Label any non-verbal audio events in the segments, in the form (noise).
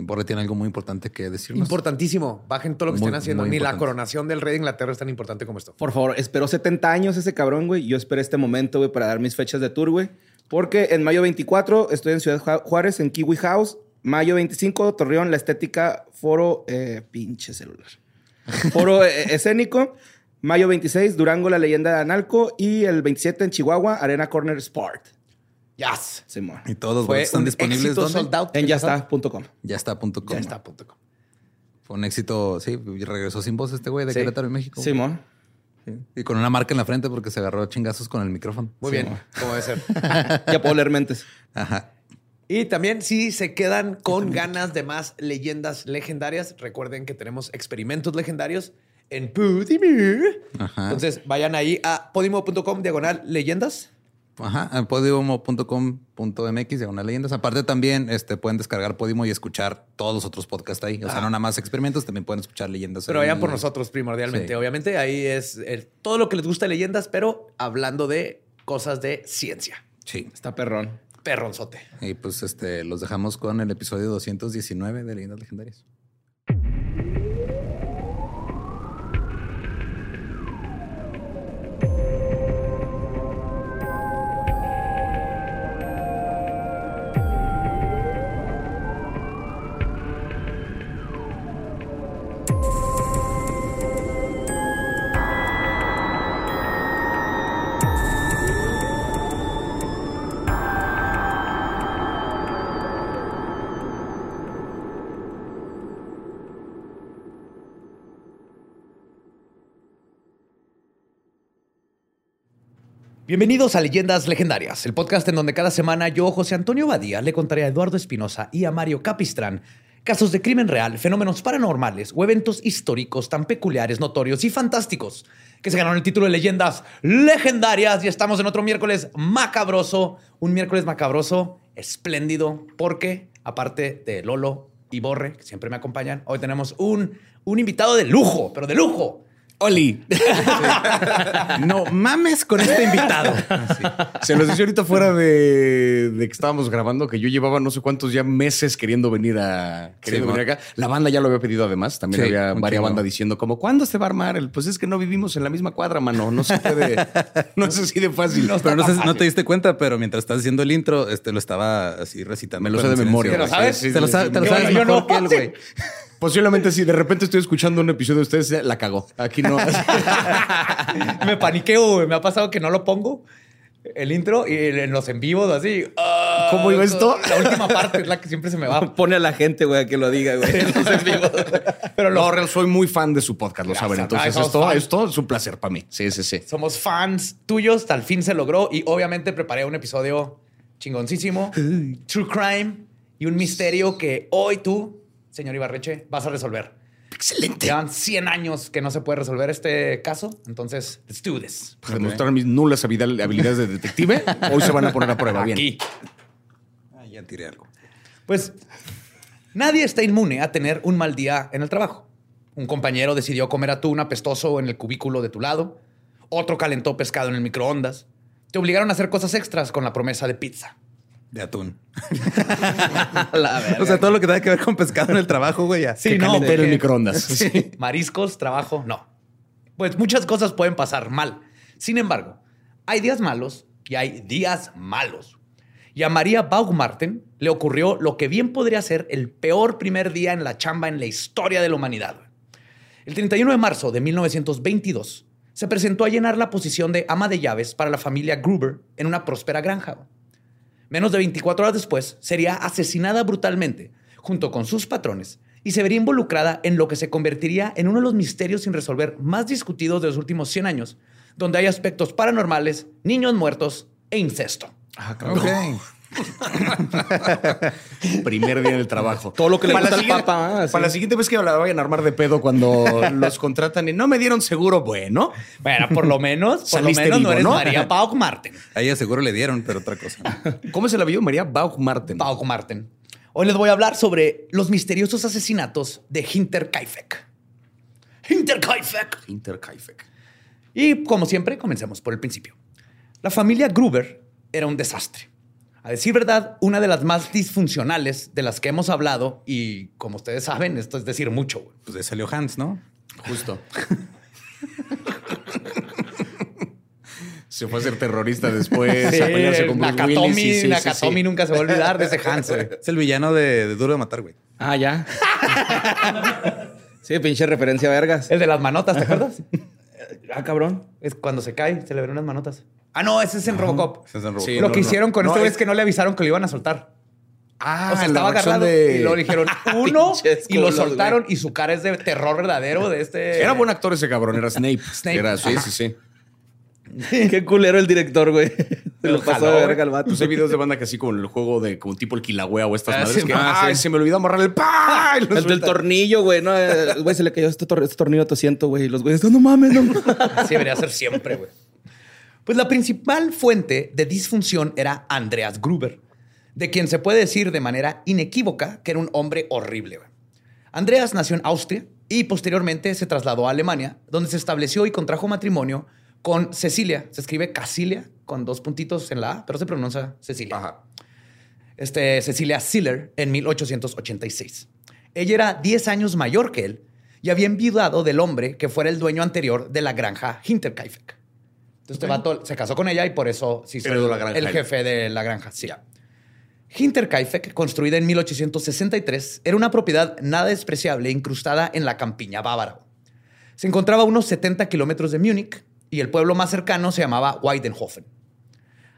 Borre tiene algo muy importante que decirnos. Importantísimo. Bajen todo lo que Muy, estén haciendo. Ni la coronación del rey de Inglaterra es tan importante como esto. Por favor, esperó 70 años ese cabrón, güey. Yo esperé este momento, güey, para dar mis fechas de tour, güey. Porque en mayo 24 estoy en Ciudad Ju- Juárez, en Kiwi House. Mayo 25, Torreón, La Estética, Foro... Eh, pinche celular. (laughs) Foro eh, Escénico. Mayo 26, Durango, La Leyenda de Analco. Y el 27 en Chihuahua, Arena Corner Sport. Yes. Simón. Y todos los Fue están un disponibles éxito ¿dónde? sold out. En yasta.com. Ya está.com. Ya está, punto com. Fue un éxito, sí, y regresó sin voz este güey de Sí. Querétaro, en México. Simón. Sí. Y con una marca en la frente porque se agarró a chingazos con el micrófono. Muy Sí, bien, mo. como debe ser. (laughs) Ya puedo leer mentes. Ajá. Y también, si se quedan con ganas de más leyendas legendarias, recuerden que tenemos experimentos legendarios en Podimo. Ajá. Entonces, vayan ahí a podimo.com diagonal leyendas. Ajá, en podium.com.mx, diagonal leyendas. Aparte también este, pueden descargar Podimo y escuchar todos los otros podcasts ahí. O sea, Ah. no nada más experimentos, también pueden escuchar leyendas. Pero vayan por nosotros primordialmente. Sí. Obviamente, ahí es el- todo lo que les gusta de leyendas, pero hablando de cosas de ciencia. Sí. Está perrón. Perronzote. Y pues este, los dejamos con el episodio 219 de Leyendas Legendarias. Bienvenidos a Leyendas Legendarias, el podcast en donde cada semana yo, José Antonio Badía, le contaré a Eduardo Espinosa y a Mario Capistrán casos de crimen real, fenómenos paranormales o eventos históricos tan peculiares, notorios y fantásticos que se ganaron el título de Leyendas Legendarias y estamos en otro miércoles macabroso, un miércoles macabroso espléndido porque aparte de Lolo y Borre, que siempre me acompañan, hoy tenemos un, un invitado de lujo, pero de lujo. Oli. no mames con este invitado. Se los decía ahorita fuera de, de que estábamos grabando que yo llevaba no sé cuántos ya meses queriendo venir a queriendo Sí, venir acá. La banda ya lo había pedido además. También Sí, había varias bandas diciendo como ¿cuándo se va a armar? El, pues es que no vivimos en la misma cuadra, mano. No se puede. (laughs) no es así de fácil. Pero no, sé, no te diste cuenta, pero mientras estás haciendo el intro, este lo estaba así recitando. Me lo sé de memoria. ¿Te lo sabes? Te lo sabes, sí. te lo Yo- sabes yo mejor no. que él, güey. (laughs) Posiblemente si de repente estoy escuchando un episodio de ustedes, la cagó. Aquí no. (laughs) me paniqueo, güey. Me ha pasado que no lo pongo. El intro y en los en vivos, así. ah, (laughs) ¿Cómo iba esto? La última parte es la que siempre se me va. (laughs) Pone a la gente, güey, a que lo diga, güey. en los en vivos. Pero No, lo- real, soy muy fan de su podcast, lo saben. Entonces, esto, fans. esto es un placer para mí. Sí, sí, sí. somos fans tuyos. Hasta el fin se logró. Y obviamente preparé un episodio chingoncísimo. True crime y un misterio que hoy tú, señor Ibarreche, vas a resolver. Excelente. Llevan 100 años que no se puede resolver este caso. Entonces, let's do this. Para demostrar mis nulas habilidades de detective, (laughs) hoy se van a poner a prueba. Bien. Aquí. Ah, ya tiré algo. Pues nadie está inmune a tener un mal día en el trabajo. Un compañero decidió comer atún apestoso en el cubículo de tu lado. Otro calentó pescado en el microondas. Te obligaron a hacer cosas extras con la promesa de pizza. De atún. (laughs) La verga. O sea, todo lo que tenga que ver con pescado en el trabajo, güey, ya. Sí, Que no, en microondas. Sí. Mariscos, trabajo, no. Pues muchas cosas pueden pasar mal. Sin embargo, hay días malos y hay días malos. Y a María Baumgarten le ocurrió lo que bien podría ser el peor primer día en la chamba en la historia de la humanidad. El 31 de marzo de 1922 se presentó a llenar la posición de ama de llaves para la familia Gruber en una próspera granja. Menos de 24 horas después, sería asesinada brutalmente junto con sus patrones y se vería involucrada en lo que se convertiría en uno de los misterios sin resolver más discutidos de los últimos 100 años, donde hay aspectos paranormales, niños muertos e incesto. Ah, cabrón. Ok. (laughs) Primer día en el trabajo. Todo lo que le Para gusta la al siguiente- papa, ah, sí. Para la siguiente vez que la vayan a armar de pedo cuando (laughs) los contratan y no me dieron seguro, bueno. Bueno, por lo menos, por lo menos no eres ¿no? María (laughs) Baumgarten. A ella seguro le dieron, pero otra cosa. ¿Cómo se la vio María Baumgarten? Baumgarten. Hoy les voy a hablar sobre los misteriosos asesinatos de Hinterkaifeck. Hinterkaifeck. Interkaifeck. Y como siempre, comencemos por el principio. La familia Gruber era un desastre. A decir verdad, una de las más disfuncionales de las que hemos hablado, y como ustedes saben, esto es decir mucho. güey. Pues de salió Hans, ¿no? Justo. Se fue a ser terrorista después, Sí, a pelearse con Nakatomi, Willis. sí, sí, Nakatomi sí. nunca se va a olvidar de ese Hans. güey. Es el villano de, de Duro de Matar, güey. Ah, ya. sí, pinche referencia vergas. El de las manotas, ¿te acuerdas? Ah, cabrón. Es cuando se cae, se le ven unas manotas. Ah, no, ese es en Robocop. Ese es en Robocop. Sí, Lo no, que no. hicieron con No, este güey es- es que no le avisaron que lo iban a soltar. Ah, o sea, estaba agarrado de- y lo dijeron (laughs) uno y lo soltaron y su cara es de terror verdadero de este. Era buen actor ese cabrón, era Snape. (laughs) Snape. Era, sí, sí, sí. (laughs) Qué culero el director, güey. Se lo pasó de verga al vato. Pues hay videos de banda que así como el juego de como tipo el Kilauea o estas Ah, madres sí, que ah, sí. se me olvidó amarrar el pa El del suelta. tornillo, güey. No, eh, güey, se le cayó este, tor- este tornillo a tu asiento, güey. Y los güeyes, no mames, no mames. Así debería ser siempre, güey. Pues la principal fuente de disfunción era Andreas Gruber, de quien se puede decir de manera inequívoca que era un hombre horrible. Andreas nació en Austria y posteriormente se trasladó a Alemania, donde se estableció y contrajo matrimonio con Cecilia. Se escribe Casilia con dos puntitos en la A, pero se pronuncia Cecilia. Ajá. este, Cecilia Siller en 1886. Ella era 10 años mayor que él y había enviudado del hombre que fuera el dueño anterior de la granja Hinterkaifeck. Entonces, este vato se casó con ella y por eso se hizo Heredó la granja el jefe de la granja. Sí. Hinterkaifeck, construida en 1863, era una propiedad nada despreciable incrustada en la campiña bávara. Se encontraba a unos 70 kilómetros de Múnich y el pueblo más cercano se llamaba Weidenhofen.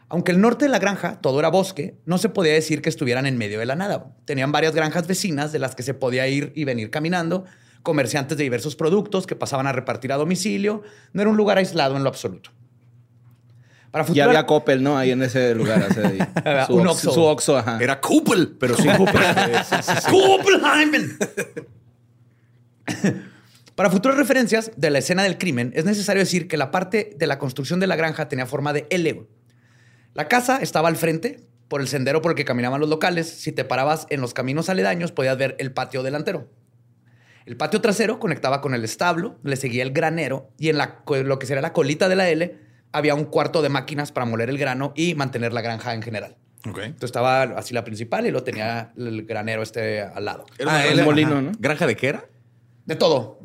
Aunque el norte de la granja todo era bosque, no se podía decir que estuvieran en medio de la nada. Tenían varias granjas vecinas de las que se podía ir y venir caminando, comerciantes de diversos productos que pasaban a repartir a domicilio. No era un lugar aislado en lo absoluto. Para Ya había Coppel, ¿no? Ahí en ese lugar. sea, ahí. (laughs) su, Un Ox- Oxxo. su Oxxo, ajá. Era Kupel, pero sin Kupel. Kuppelheimen. (laughs) (laughs) Para futuras referencias de la escena del crimen, es necesario decir que la parte de la construcción de la granja tenía forma de L. La casa estaba al frente, por el sendero por el que caminaban los locales. Si te parabas en los caminos aledaños, podías ver el patio delantero. El patio trasero conectaba con el establo, le seguía el granero y en la, lo que sería la colita de la L había un cuarto de máquinas para moler el grano y mantener la granja en general. Ok. Entonces estaba así la principal y lo tenía el granero este al lado. Era Ah, granja- molino. ¿no? ¿Granja de qué era? De todo.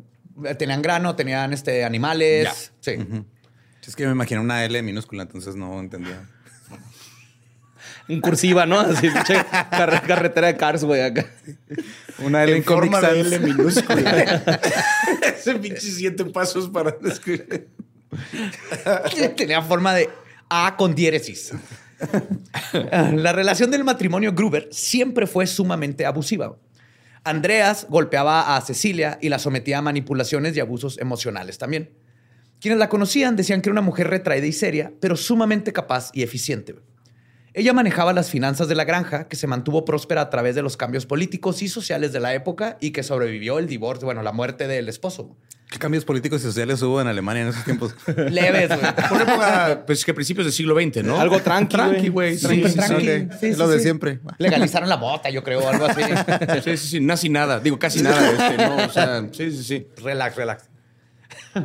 Tenían grano, tenían este, animales. Ya. Sí. Es que yo me imaginé una L minúscula, entonces no entendía. En cursiva, ¿no? Así, (laughs) carretera de Cars, güey, acá. Una L en, forma de. L minúscula. (laughs) Ese pinche siete pasos para describir. (laughs) Tenía forma de A con diéresis. La relación del matrimonio Gruber siempre fue sumamente abusiva. Andreas golpeaba a Cecilia y la sometía a manipulaciones y abusos emocionales también. Quienes la conocían decían que era una mujer retraída y seria, pero sumamente capaz y eficiente. Ella manejaba las finanzas de la granja, que se mantuvo próspera a través de los cambios políticos y sociales de la época y que sobrevivió el divorcio, bueno, la muerte del esposo. ¿Qué cambios políticos y sociales hubo en Alemania en esos tiempos? (laughs) Leves, güey. Por época, pues que principios del siglo XX, ¿no? Algo tranqui, Tranqui, güey. Tranqui, sí, tranqui. sí. Sí, es sí, lo de sí. siempre. Legalizaron la mota, yo creo, algo así. (laughs) Sí, sí, sí, casi nada. Digo, casi nada. Este, no, o sea, sí, sí, sí. relax, relax. (laughs)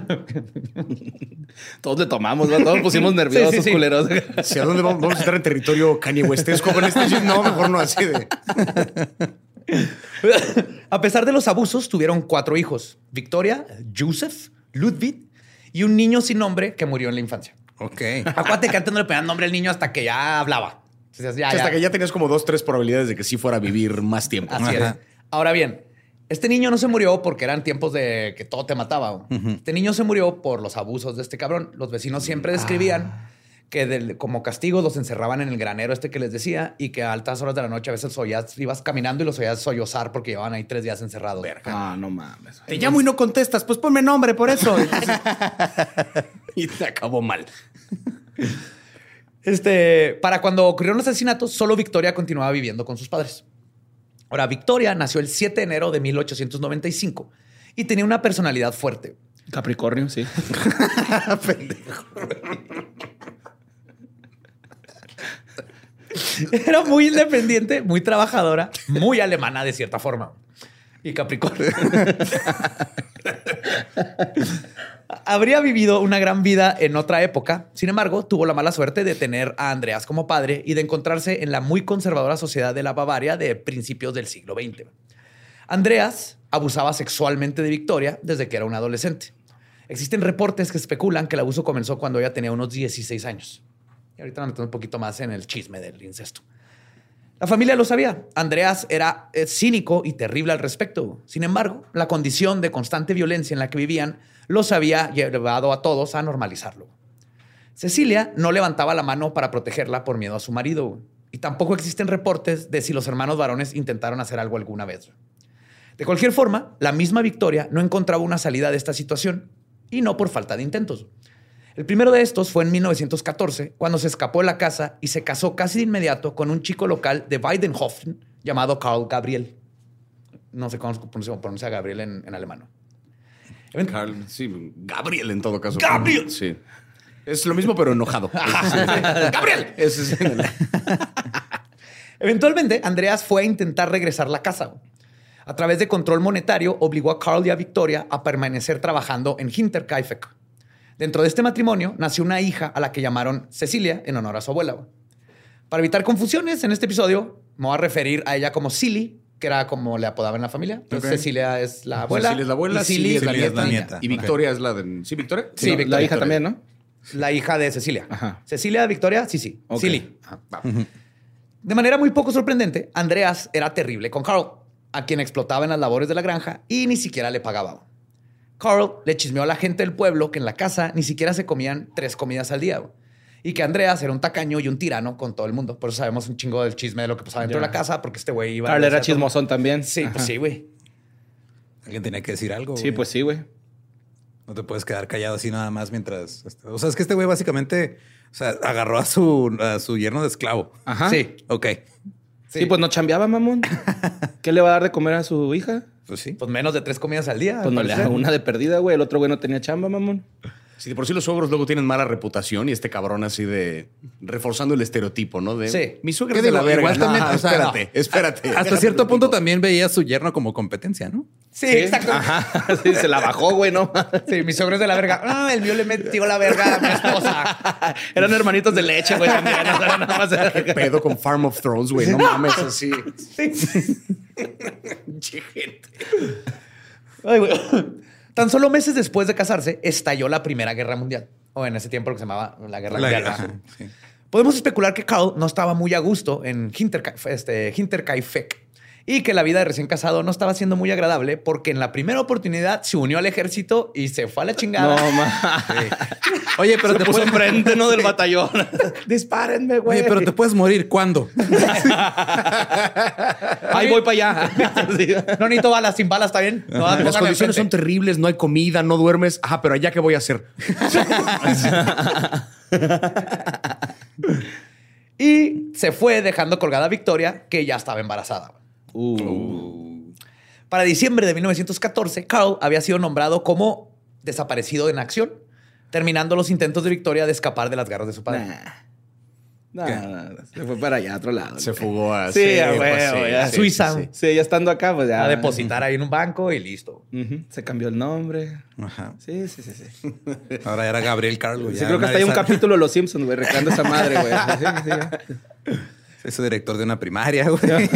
Todos le tomamos, ¿no? Todos pusimos nerviosos, Sí, sí, sí. culeros. ¿Hacia dónde vamos? ¿Vamos a estar en territorio Kanye Westesco con este? No, mejor no así de... (laughs) A pesar de los abusos, tuvieron cuatro hijos: Victoria, Joseph, Ludwig y un niño sin nombre que murió en la infancia. Ok. Acuérdate que antes no le ponían nombre al niño hasta que ya hablaba. Entonces, ya, Hasta ya. que ya tenías como dos, tres probabilidades de que sí fuera a vivir más tiempo. Así es. Ajá. Ahora bien, este niño no se murió porque eran tiempos de que todo te mataba. Este niño se murió por los abusos de este cabrón. Los vecinos siempre describían que del- como castigo los encerraban en el granero este que les decía y que a altas horas de la noche a veces oías, ibas caminando y los oías sollozar porque llevaban ahí tres días encerrados. Ah, no mames. Te llamo y no contestas, pues ponme nombre por eso. (laughs) Y te acabó mal. Este, para cuando ocurrieron los asesinatos, solo Victoria continuaba viviendo con sus padres. Ahora, Victoria nació el 7 de enero de 1895 y tenía una personalidad fuerte. Capricornio, sí. (laughs) (laughs) (laughs) Era muy independiente, muy trabajadora, muy alemana de cierta forma. Y Capricornio. (laughs) Habría vivido una gran vida en otra época. Sin embargo, tuvo la mala suerte de tener a Andreas como padre y de encontrarse en la muy conservadora sociedad de la Bavaria de principios del siglo XX. Andreas abusaba sexualmente de Victoria desde que era un adolescente. Existen reportes que especulan que el abuso comenzó cuando ella tenía unos 16 años. Ahorita nos metemos un poquito más en el chisme del incesto. La familia lo sabía. Andreas era eh, cínico y terrible al respecto. Sin embargo, la condición de constante violencia en la que vivían los había llevado a todos a normalizarlo. Cecilia no levantaba la mano para protegerla por miedo a su marido. Y tampoco existen reportes de si los hermanos varones intentaron hacer algo alguna vez. De cualquier forma, la misma Victoria no encontraba una salida de esta situación y no por falta de intentos. El primero de estos fue en 1914, cuando se escapó de la casa y se casó casi de inmediato con un chico local de Weidenhofen llamado Karl Gabriel. No sé cómo se pronuncia Gabriel en, en alemán. Carl, sí, Gabriel en todo caso. ¡Gabriel! Sí. Es lo mismo, pero enojado. (laughs) ¡Gabriel! Es Eventualmente, Andreas fue a intentar regresar a la casa. A través de control monetario, obligó a Carl y a Victoria a permanecer trabajando en Hinterkaifeck. Dentro de este matrimonio nació una hija a la que llamaron Cecilia en honor a su abuela. Para evitar confusiones, en este episodio me voy a referir a ella como Silly, que era como le apodaban en la familia. Entonces. Cecilia es la abuela. Cecilia es la abuela, y Silly Silly es la Silly es nieta. la nieta. Y Victoria es la de... ¿Sí, Victoria? Sí, No, Victoria. La hija también, ¿no? La hija de Cecilia. Ajá. Cecilia, Victoria, sí, sí. Ok. Silly. Ajá. De manera muy poco sorprendente, Andreas era terrible con Carl, a quien explotaba en las labores de la granja y ni siquiera le pagaba. Carl le chismeó a la gente del pueblo que en la casa ni siquiera se comían tres comidas al día. Y que Andreas era un tacaño y un tirano con todo el mundo. Por eso sabemos un chingo del chisme de lo que pasaba dentro de la casa, porque este güey iba... Carl era todo- chismosón también. Sí, pues sí, güey. Alguien tenía que decir algo. Sí, güey. pues sí, güey. No te puedes quedar callado así nada más mientras. este, O sea, es que este güey básicamente o sea, agarró a su, a su yerno de esclavo. Ajá. Sí. Ok. Sí. pues no chambeaba, mamón. (laughs) ¿Qué le va a dar de comer a su hija? Pues sí. Pues menos de tres comidas al día. Pues no le da una de perdida, güey. El otro güey no tenía chamba, mamón. Sí, de por sí los suegros luego tienen mala reputación y este cabrón así de reforzando el estereotipo, ¿no? De Sí. mi suegra ¿Qué es de la verga. Igual también, No, o sea, espérate, no. espérate. Hasta cierto punto también veía a su yerno como competencia, ¿no? Sí, exacto. Ajá. (laughs) Sí, se la bajó, güey, ¿no? Sí, mi suegro es de la verga. Ah, el mío le metió la verga a mi esposa. (laughs) Eran hermanitos de leche, güey, también. Nada más ¿Qué pedo con Farm of Thrones, güey? No mames, así. (laughs) Pinche gente. Ay, güey. Tan solo meses después de casarse, estalló la Primera Guerra Mundial. O en ese tiempo lo que se llamaba la Guerra La Mundial. guerra, Ajá. sí. Podemos especular que Carl no estaba muy a gusto en este, Hinterkaifeck y que la vida de recién casado no estaba siendo muy agradable porque en la primera oportunidad se unió al ejército y se fue a la chingada. No, ma. Oye, pero Se te puso puedes enfrente, ¿no? Del batallón. (laughs) Dispárenme, güey. Oye, pero te puedes morir. ¿Cuándo? (laughs) Ahí voy para allá. No necesito balas, sin balas, ¿está bien? No, Las condiciones son terribles, no hay comida, no duermes. Ajá, pero allá qué voy a hacer. (laughs) Y se fue dejando colgada a Victoria, que ya estaba embarazada. Uh. Para diciembre de 1914, Carl había sido nombrado como desaparecido en acción, terminando los intentos de Victoria de escapar de las garras de su padre. Nah. No, no, no, se fue para allá, a otro lado. Se fugó a... Sí, a pues. A Suiza. Sí, ya estando acá, pues ya. A depositar ahí en un banco y listo. Ujú, Se cambió el nombre. Ajá. Sí, sí, sí, sí. Ahora era Gabriel Carlos. güey. Sí, Ya creo que hasta hay un capítulo de Los Simpsons, güey, recreando esa madre, güey. (laughs) Es su director de una primaria, güey. (laughs)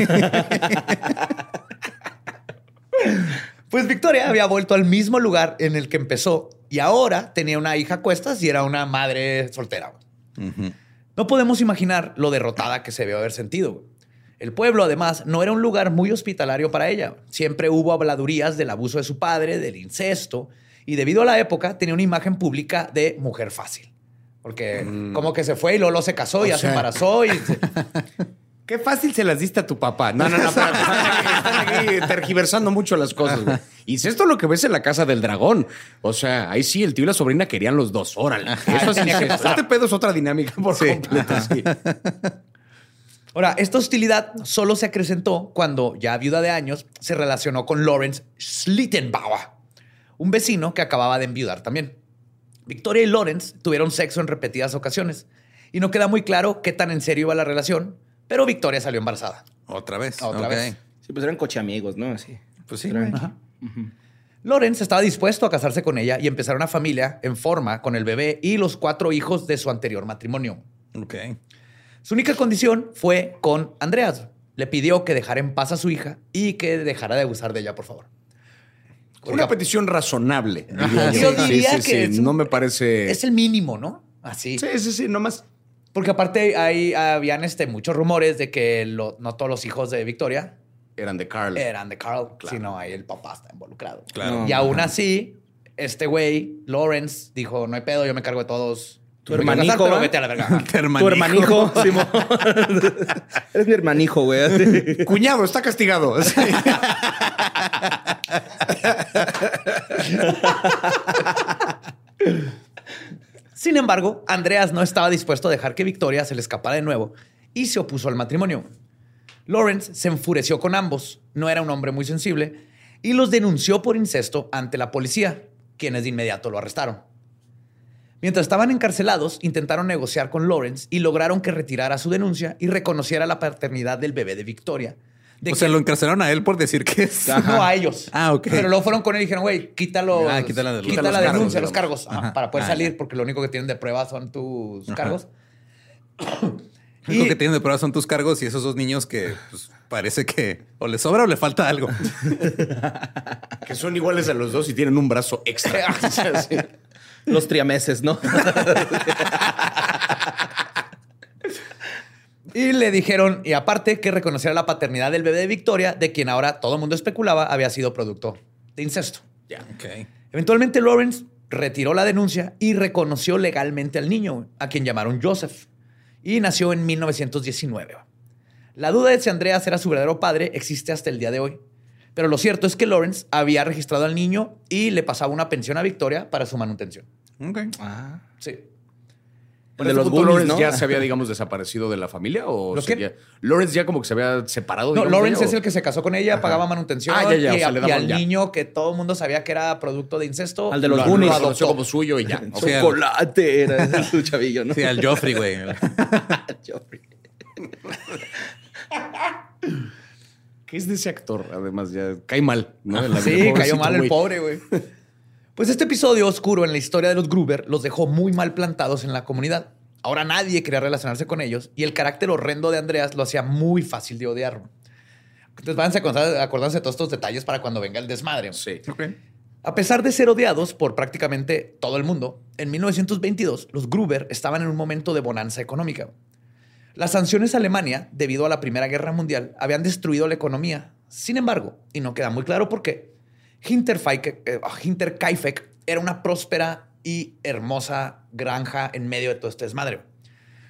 Pues Victoria había vuelto al mismo lugar en el que empezó y ahora tenía una hija a cuestas y era una madre soltera. No podemos imaginar lo derrotada que se debió haber sentido. El pueblo, además, no era un lugar muy hospitalario para ella. Siempre hubo habladurías del abuso de su padre, del incesto, y debido a la época tenía una imagen pública de mujer fácil. Porque como que se fue y Lolo se casó y ya se sea- embarazó y se- (laughs) Qué fácil se las diste a tu papá. No, no, no, espérate, están aquí, tergiversando mucho las cosas. güey. Y es esto lo que ves en la casa del dragón. O sea, ahí sí, el tío y la sobrina querían los dos. Órale. Eso sí tenía que es- pasar. Este pedo es otra dinámica por completo. sí. (laughs) Ahora, esta hostilidad solo se acrecentó cuando, ya viuda de años, se relacionó con Lawrence Schlittenbauer, un vecino que acababa de enviudar también. Victoria y Lawrence tuvieron sexo en repetidas ocasiones y no queda muy claro qué tan en serio iba la relación, pero Victoria salió embarazada. Otra vez. Otra vez. Sí, pues eran cocheamigos, ¿no? Así. Pues sí. Lawrence estaba dispuesto a casarse con ella y empezar una familia en forma con el bebé y los cuatro hijos de su anterior matrimonio. Ok. Su única condición fue con Andreas. Le pidió que dejara en paz a su hija y que dejara de abusar de ella, por favor. Una petición razonable. diría Yo diría sí, que sí, es un- no me parece. Es el mínimo, ¿no? Así. Sí, sí, sí, nomás. Porque aparte ahí habían este, muchos rumores de que lo- no todos los hijos de Victoria Eran de Carl. eran de Carl, sino ahí el papá está involucrado. Claro. Y aún así, este güey, Lawrence, dijo, no hay pedo, yo me cargo de todos. Tu pero ¿va? vete a la verga. (laughs) Tu hermanijo, (laughs) Simón. (laughs) Eres mi hermanijo, güey. así. Cuñado, está castigado. Sin embargo, Andreas no estaba dispuesto a dejar que Victoria se le escapara de nuevo y se opuso al matrimonio. Lawrence se enfureció con ambos, no era un hombre muy sensible, y los denunció por incesto ante la policía, quienes de inmediato lo arrestaron. Mientras estaban encarcelados, intentaron negociar con Lawrence y lograron que retirara su denuncia y reconociera la paternidad del bebé de Victoria. De O sea, que- lo encarcelaron a él por decir que es. no a ellos. Ah, ok. Pero luego fueron con él y dijeron, güey, quítalo. Ah, quita la- quita los la cargos, denuncia, digamos. los cargos, ajá, para poder Ah, salir, ya. porque lo único que tienen de prueba son tus cargos. Lo único que tienen de prueba son tus cargos y esos dos niños que pues, parece que o les sobra o le falta algo. (laughs) Que son iguales a los dos y tienen un brazo extra. (laughs) (laughs) Los triameses, ¿no? (laughs) Y le dijeron, y aparte, que reconociera la paternidad del bebé de Victoria, de quien ahora todo el mundo especulaba había sido producto de incesto. Ok. Eventualmente, Lawrence retiró la denuncia y reconoció legalmente al niño, a quien llamaron Joseph, y nació en 1919. La duda de si Andreas era su verdadero padre existe hasta el día de hoy. Pero lo cierto es que Lawrence había registrado al niño y le pasaba una pensión a Victoria para su manutención. Ok. Ah. Sí. El de los punto, Lawrence ¿no? ya se había, digamos, desaparecido de la familia o ¿Los seguía-? Lawrence ya como que se había separado. No, digamos, Lawrence de es el que se casó con ella, Ajá. pagaba manutención Ah, ya, ya, y, o sea, y al ya. niño que todo el mundo sabía que era producto de incesto. Al de los lo- Goonies. lo adoptó. como suyo y ya. (laughs) O sea, Chocolate era tu (laughs) chavillo, ¿no? Sí, al Joffrey, güey. (laughs) ¿Qué es de ese actor? Además, ya cae mal, ¿no? En la vida, Sí, cayó mal el pobre, güey. (laughs) Pues este episodio oscuro en la historia de los Gruber los dejó muy mal plantados en la comunidad. Ahora nadie quería relacionarse con ellos y el carácter horrendo de Andreas lo hacía muy fácil de odiar. Entonces váyanse acordándose de todos estos detalles para cuando venga el desmadre. Sí. A pesar de ser odiados por prácticamente todo el mundo, en 1922 los Gruber estaban en un momento de bonanza económica. Las sanciones a Alemania, debido a la Primera Guerra Mundial, habían destruido la economía. Sin embargo, y no queda muy claro por qué, eh, Hinterkaifeck era una próspera y hermosa granja en medio de todo este desmadre.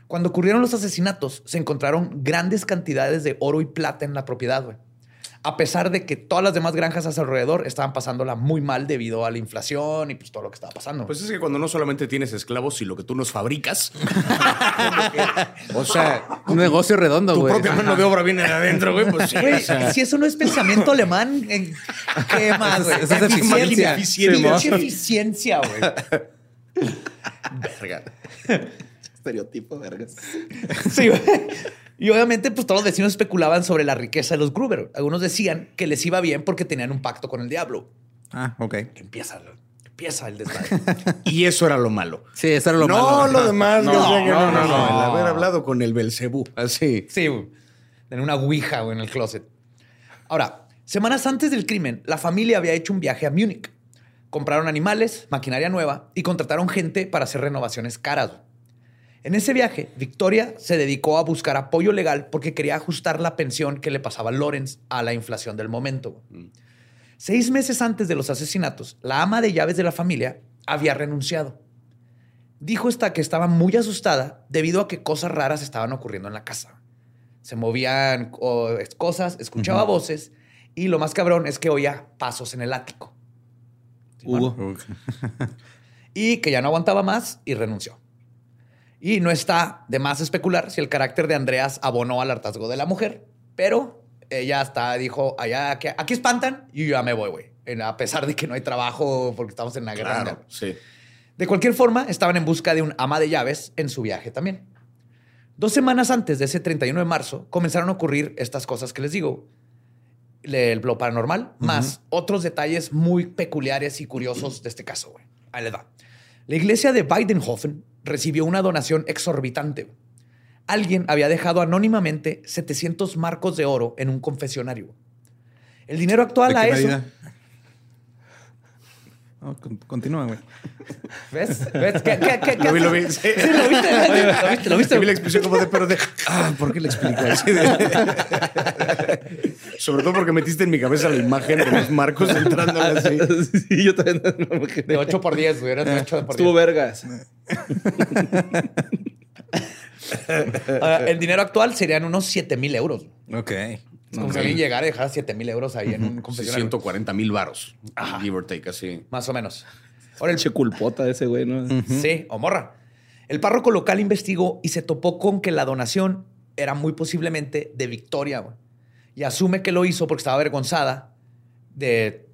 Cuando ocurrieron los asesinatos, se encontraron grandes cantidades de oro y plata en la propiedad. A pesar de que todas las demás granjas a su alrededor estaban pasándola muy mal debido a la inflación y pues todo lo que estaba pasando. Pues es que cuando no solamente tienes esclavos, sino que tú nos fabricas. (laughs) o sea, Un negocio redondo, tu güey. propia mano de obra viene de adentro, güey. Pues sí. Güey, o sea, si eso no es pensamiento alemán, ¿en ¿qué más, güey? Eso es eficiencia. Eficiencia, güey. verga. Estereotipo, vergas. Sí, güey. Y obviamente, pues todos los vecinos especulaban sobre la riqueza de los Gruber. Algunos decían que les iba bien porque tenían un pacto con el diablo. Ah, ok. Empieza, empieza el desmadre. (laughs) Y eso era lo malo. Sí, eso era lo no, malo. lo (laughs) demás. No, no, no, El no. haber hablado con el Belcebú. Así. Sí. Tenía una ouija en el closet. Ahora, semanas antes del crimen, la familia había hecho un viaje a Múnich. Compraron animales, maquinaria nueva y contrataron gente para hacer renovaciones caras. En ese viaje, Victoria se dedicó a buscar apoyo legal porque quería ajustar la pensión que le pasaba a Lawrence a la inflación del momento. güey. Seis meses antes de los asesinatos, la ama de llaves de la familia había renunciado. Dijo esta que estaba muy asustada debido a que cosas raras estaban ocurriendo en la casa. Se movían cosas, escuchaba voces y lo más cabrón es que oía pasos en el ático. Hugo. (laughs) Y que ya no aguantaba más y renunció. Y no está de más especular si el carácter de Andreas abonó al hartazgo de la mujer, pero ella hasta dijo, allá, que aquí espantan y yo ya me voy, güey. A pesar de que no hay trabajo porque estamos en la guerra. Claro, sí. De cualquier forma, estaban en busca de un ama de llaves en su viaje también. Dos semanas antes de ese 31 de marzo, comenzaron a ocurrir estas cosas que les digo. Le- Lo paranormal, más otros detalles muy peculiares y curiosos de este caso. güey. Ahí les va. La iglesia de Weidenhofen recibió una donación exorbitante. Alguien había dejado anónimamente 700 marcos de oro en un confesionario. El dinero actual ¿De a eso... medida? No, con- continúa, güey. ¿Ves? ¿Ves? ¿Qué, qué, qué, qué Lo vi, lo vi. Sí. Sí, lo viste, lo viste, lo viste. Vi la expresión como de, pero de, ah, ¿por qué le explico así? de- Sobre todo porque metiste en mi cabeza la imagen de los marcos entrando así. sí, yo también no me. De 8 por 10, güey. Era de 8 por 10. Estuvo vergas. Ah, el dinero actual serían unos 7 mil euros. Ok. Es como si alguien llegara y dejara 7 mil euros ahí en un Sí, confesionario. 140 mil varos. Give or take, así. Más o menos. Ahora, el Che culpota de ese güey, ¿no? Sí, o morra. El párroco local investigó y se topó con que la donación era muy posiblemente de Victoria. güey. Y asume que lo hizo porque estaba avergonzada de,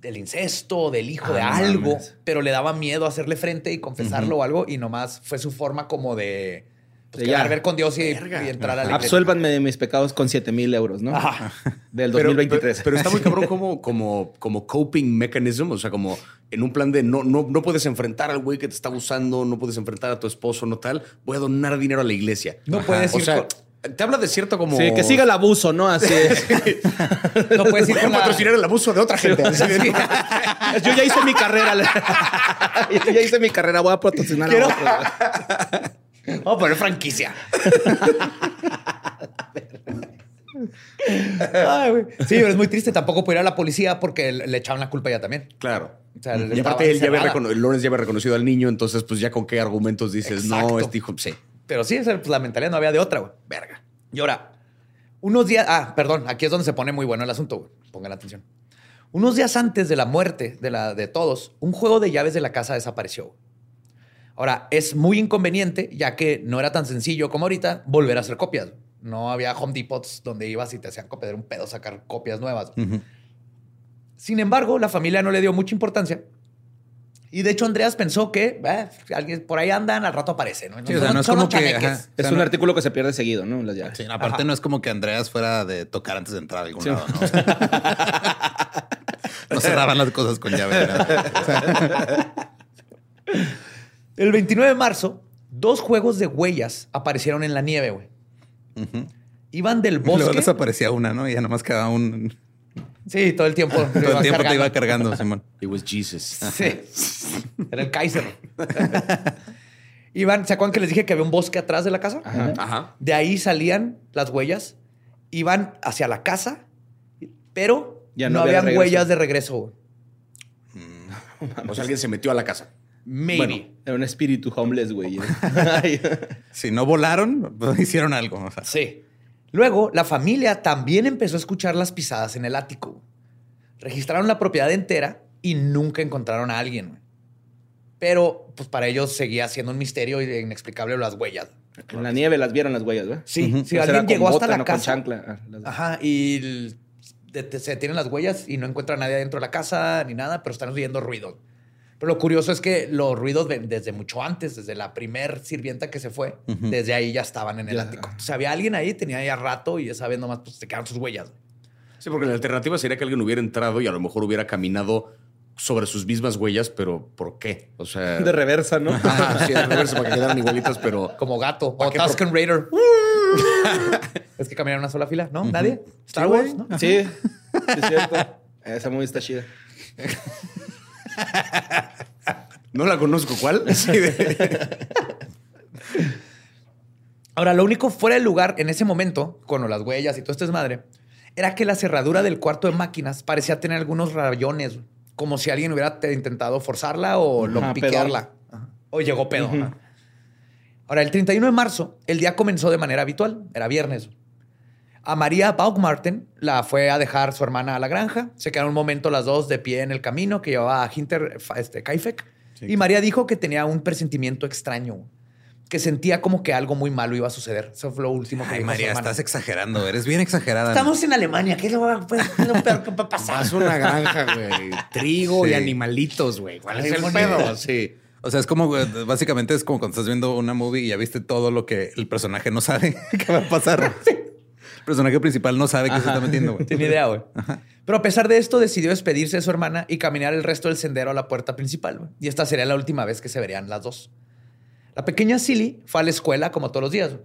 del incesto, del hijo Ah, de algo, mames. pero le daba miedo hacerle frente y confesarlo o algo. Y nomás fue su forma como de pues, quedar ver con Dios y, y entrar a la iglesia. Absuélvanme de mis pecados con 7 mil euros, ¿no? Ajá. (laughs) Del Pero- 2023. Pero, pero está muy (laughs) cabrón como, como, como coping mechanism, o sea, como en un plan de no, no, no puedes enfrentar al güey que te está abusando, no puedes enfrentar a tu esposo, no tal. Voy a donar dinero a la iglesia. No puedes O ir sea, con- te habla de cierto como. Sí, que siga el abuso, ¿no? Así es. (laughs) No puedes ir Voy a con la- patrocinar el abuso de otra gente. Yo ya hice mi carrera. Yo ya hice mi carrera. Voy a patrocinar Quiero- a otros. Vamos a poner franquicia. Ay, güey. sí, pero es muy triste. Tampoco puede ir a la policía porque le echaban la culpa a ella también. Claro. O sea, él y aparte él ya había Lawrence ya había reconocido al niño, entonces pues ya con qué argumentos dices, Exacto. no, este hijo, sí. Pero sí, esa, pues, la mentalidad no había de otra, güey. Verga. Y ahora, unos días. Ah, perdón, aquí es donde se pone muy bueno el asunto, güey. Pongan atención. Unos días antes de la muerte de, la, de todos, un juego de llaves de la casa desapareció. güey. Ahora, es muy inconveniente, ya que no era tan sencillo como ahorita volver a hacer copias. No había Home Depots donde ibas y te hacían copiar un pedo sacar copias nuevas. Sin embargo, la familia no le dio mucha importancia. Y de hecho, Andreas pensó que eh, alguien por ahí andan, al rato aparece. ¿no? Sí, o sea, no es Son como que. o Es sea, un no- artículo que se pierde seguido, ¿no? Las llaves. Sí, aparte Ajá. no es como que Andreas fuera de tocar antes de entrar a algún lado, ¿no? O (laughs) sea, no cerraban las cosas con llave. (laughs) El 29 de marzo, dos juegos de huellas aparecieron en la nieve, güey. Iban del (laughs) luego bosque. desaparecía una, ¿no? Y ya nomás quedaba un. Sí, todo el tiempo. (laughs) Todo el tiempo te iba cargando, (laughs) Simón. It was Jesus. Sí. Era el Kaiser. Iban, ¿se acuerdan que les dije que había un bosque atrás de la casa? Ajá. De ahí salían las huellas, iban hacia la casa, pero Ya no, no había habían regreso. huellas de regreso. güey. O sea, alguien se metió a la casa. Maybe. Era un espíritu homeless, güey. (laughs) (laughs) Si no volaron, pues hicieron algo. o sea. Sí. Luego, la familia también empezó a escuchar las pisadas en el ático. Registraron la propiedad entera y nunca encontraron a alguien. Pero, pues para ellos seguía siendo un misterio y inexplicable las huellas. en la nieve las vieron las huellas, ¿verdad? Sí, Pues alguien llegó hasta la no con casa. chancla. Ah, las- Ajá, y el- de- de- se tienen las huellas y no encuentran a nadie dentro de la casa ni nada, pero están oyendo ruido. Pero lo curioso es que los ruidos ven- desde mucho antes, desde la primer sirvienta que se fue, desde ahí ya estaban en el Ya. ático. O sea, había alguien ahí, tenía ya rato y esa vez nomás pues, se quedaron sus huellas. Sí, porque la alternativa sería que alguien hubiera entrado y a lo mejor hubiera caminado sobre sus mismas huellas, pero ¿por qué? O sea... (laughs) De reversa, ¿no? Sí, de reversa para que quedaran igualitas, pero... (laughs) Como gato. ¿Para O Tusken Raider. (laughs) es que caminan en una sola fila, ¿no? ¿Nadie? Star Sí, Wars. ¿no? Sí, sí, es cierto. Esa movie está chida. (laughs) No la conozco, ¿cuál? (laughs) Sí, de- Ahora, lo único fuera del lugar en ese momento, con las huellas y todo este desmadre, era que la cerradura del cuarto de máquinas parecía tener algunos rayones, como si alguien hubiera te- intentado forzarla o lo Ajá, piquearla. O llegó pedo. ajá. Ahora, el 31 de marzo, el día comenzó de manera habitual, era viernes. A María Baumgarten la fue a dejar su hermana a la granja. Se quedaron un momento las dos de pie en el camino que llevaba a Hinter este, Kaifek. y María dijo que tenía un presentimiento extraño, que sentía como que algo muy malo iba a suceder. Eso fue lo último que Ay, dijo María, estás exagerando. Eres bien exagerada. Estamos en Alemania. ¿Qué es lo, pues, es lo peor que puede pasar? Vas a una granja, güey. Trigo y Sí. animalitos, güey. ¿Cuál es el pedo? Sí. O sea, es como, básicamente es como cuando estás viendo una movie y ya viste todo lo que el personaje no sabe (laughs) que va a pasar. El personaje principal no sabe que se está metiendo, güey. (laughs) Tiene idea, güey. Pero a pesar de esto, decidió despedirse de su hermana y caminar el resto del sendero a la puerta principal. güey. Y esta sería la última vez que se verían las dos. La pequeña Silly fue a la escuela como todos los días. güey.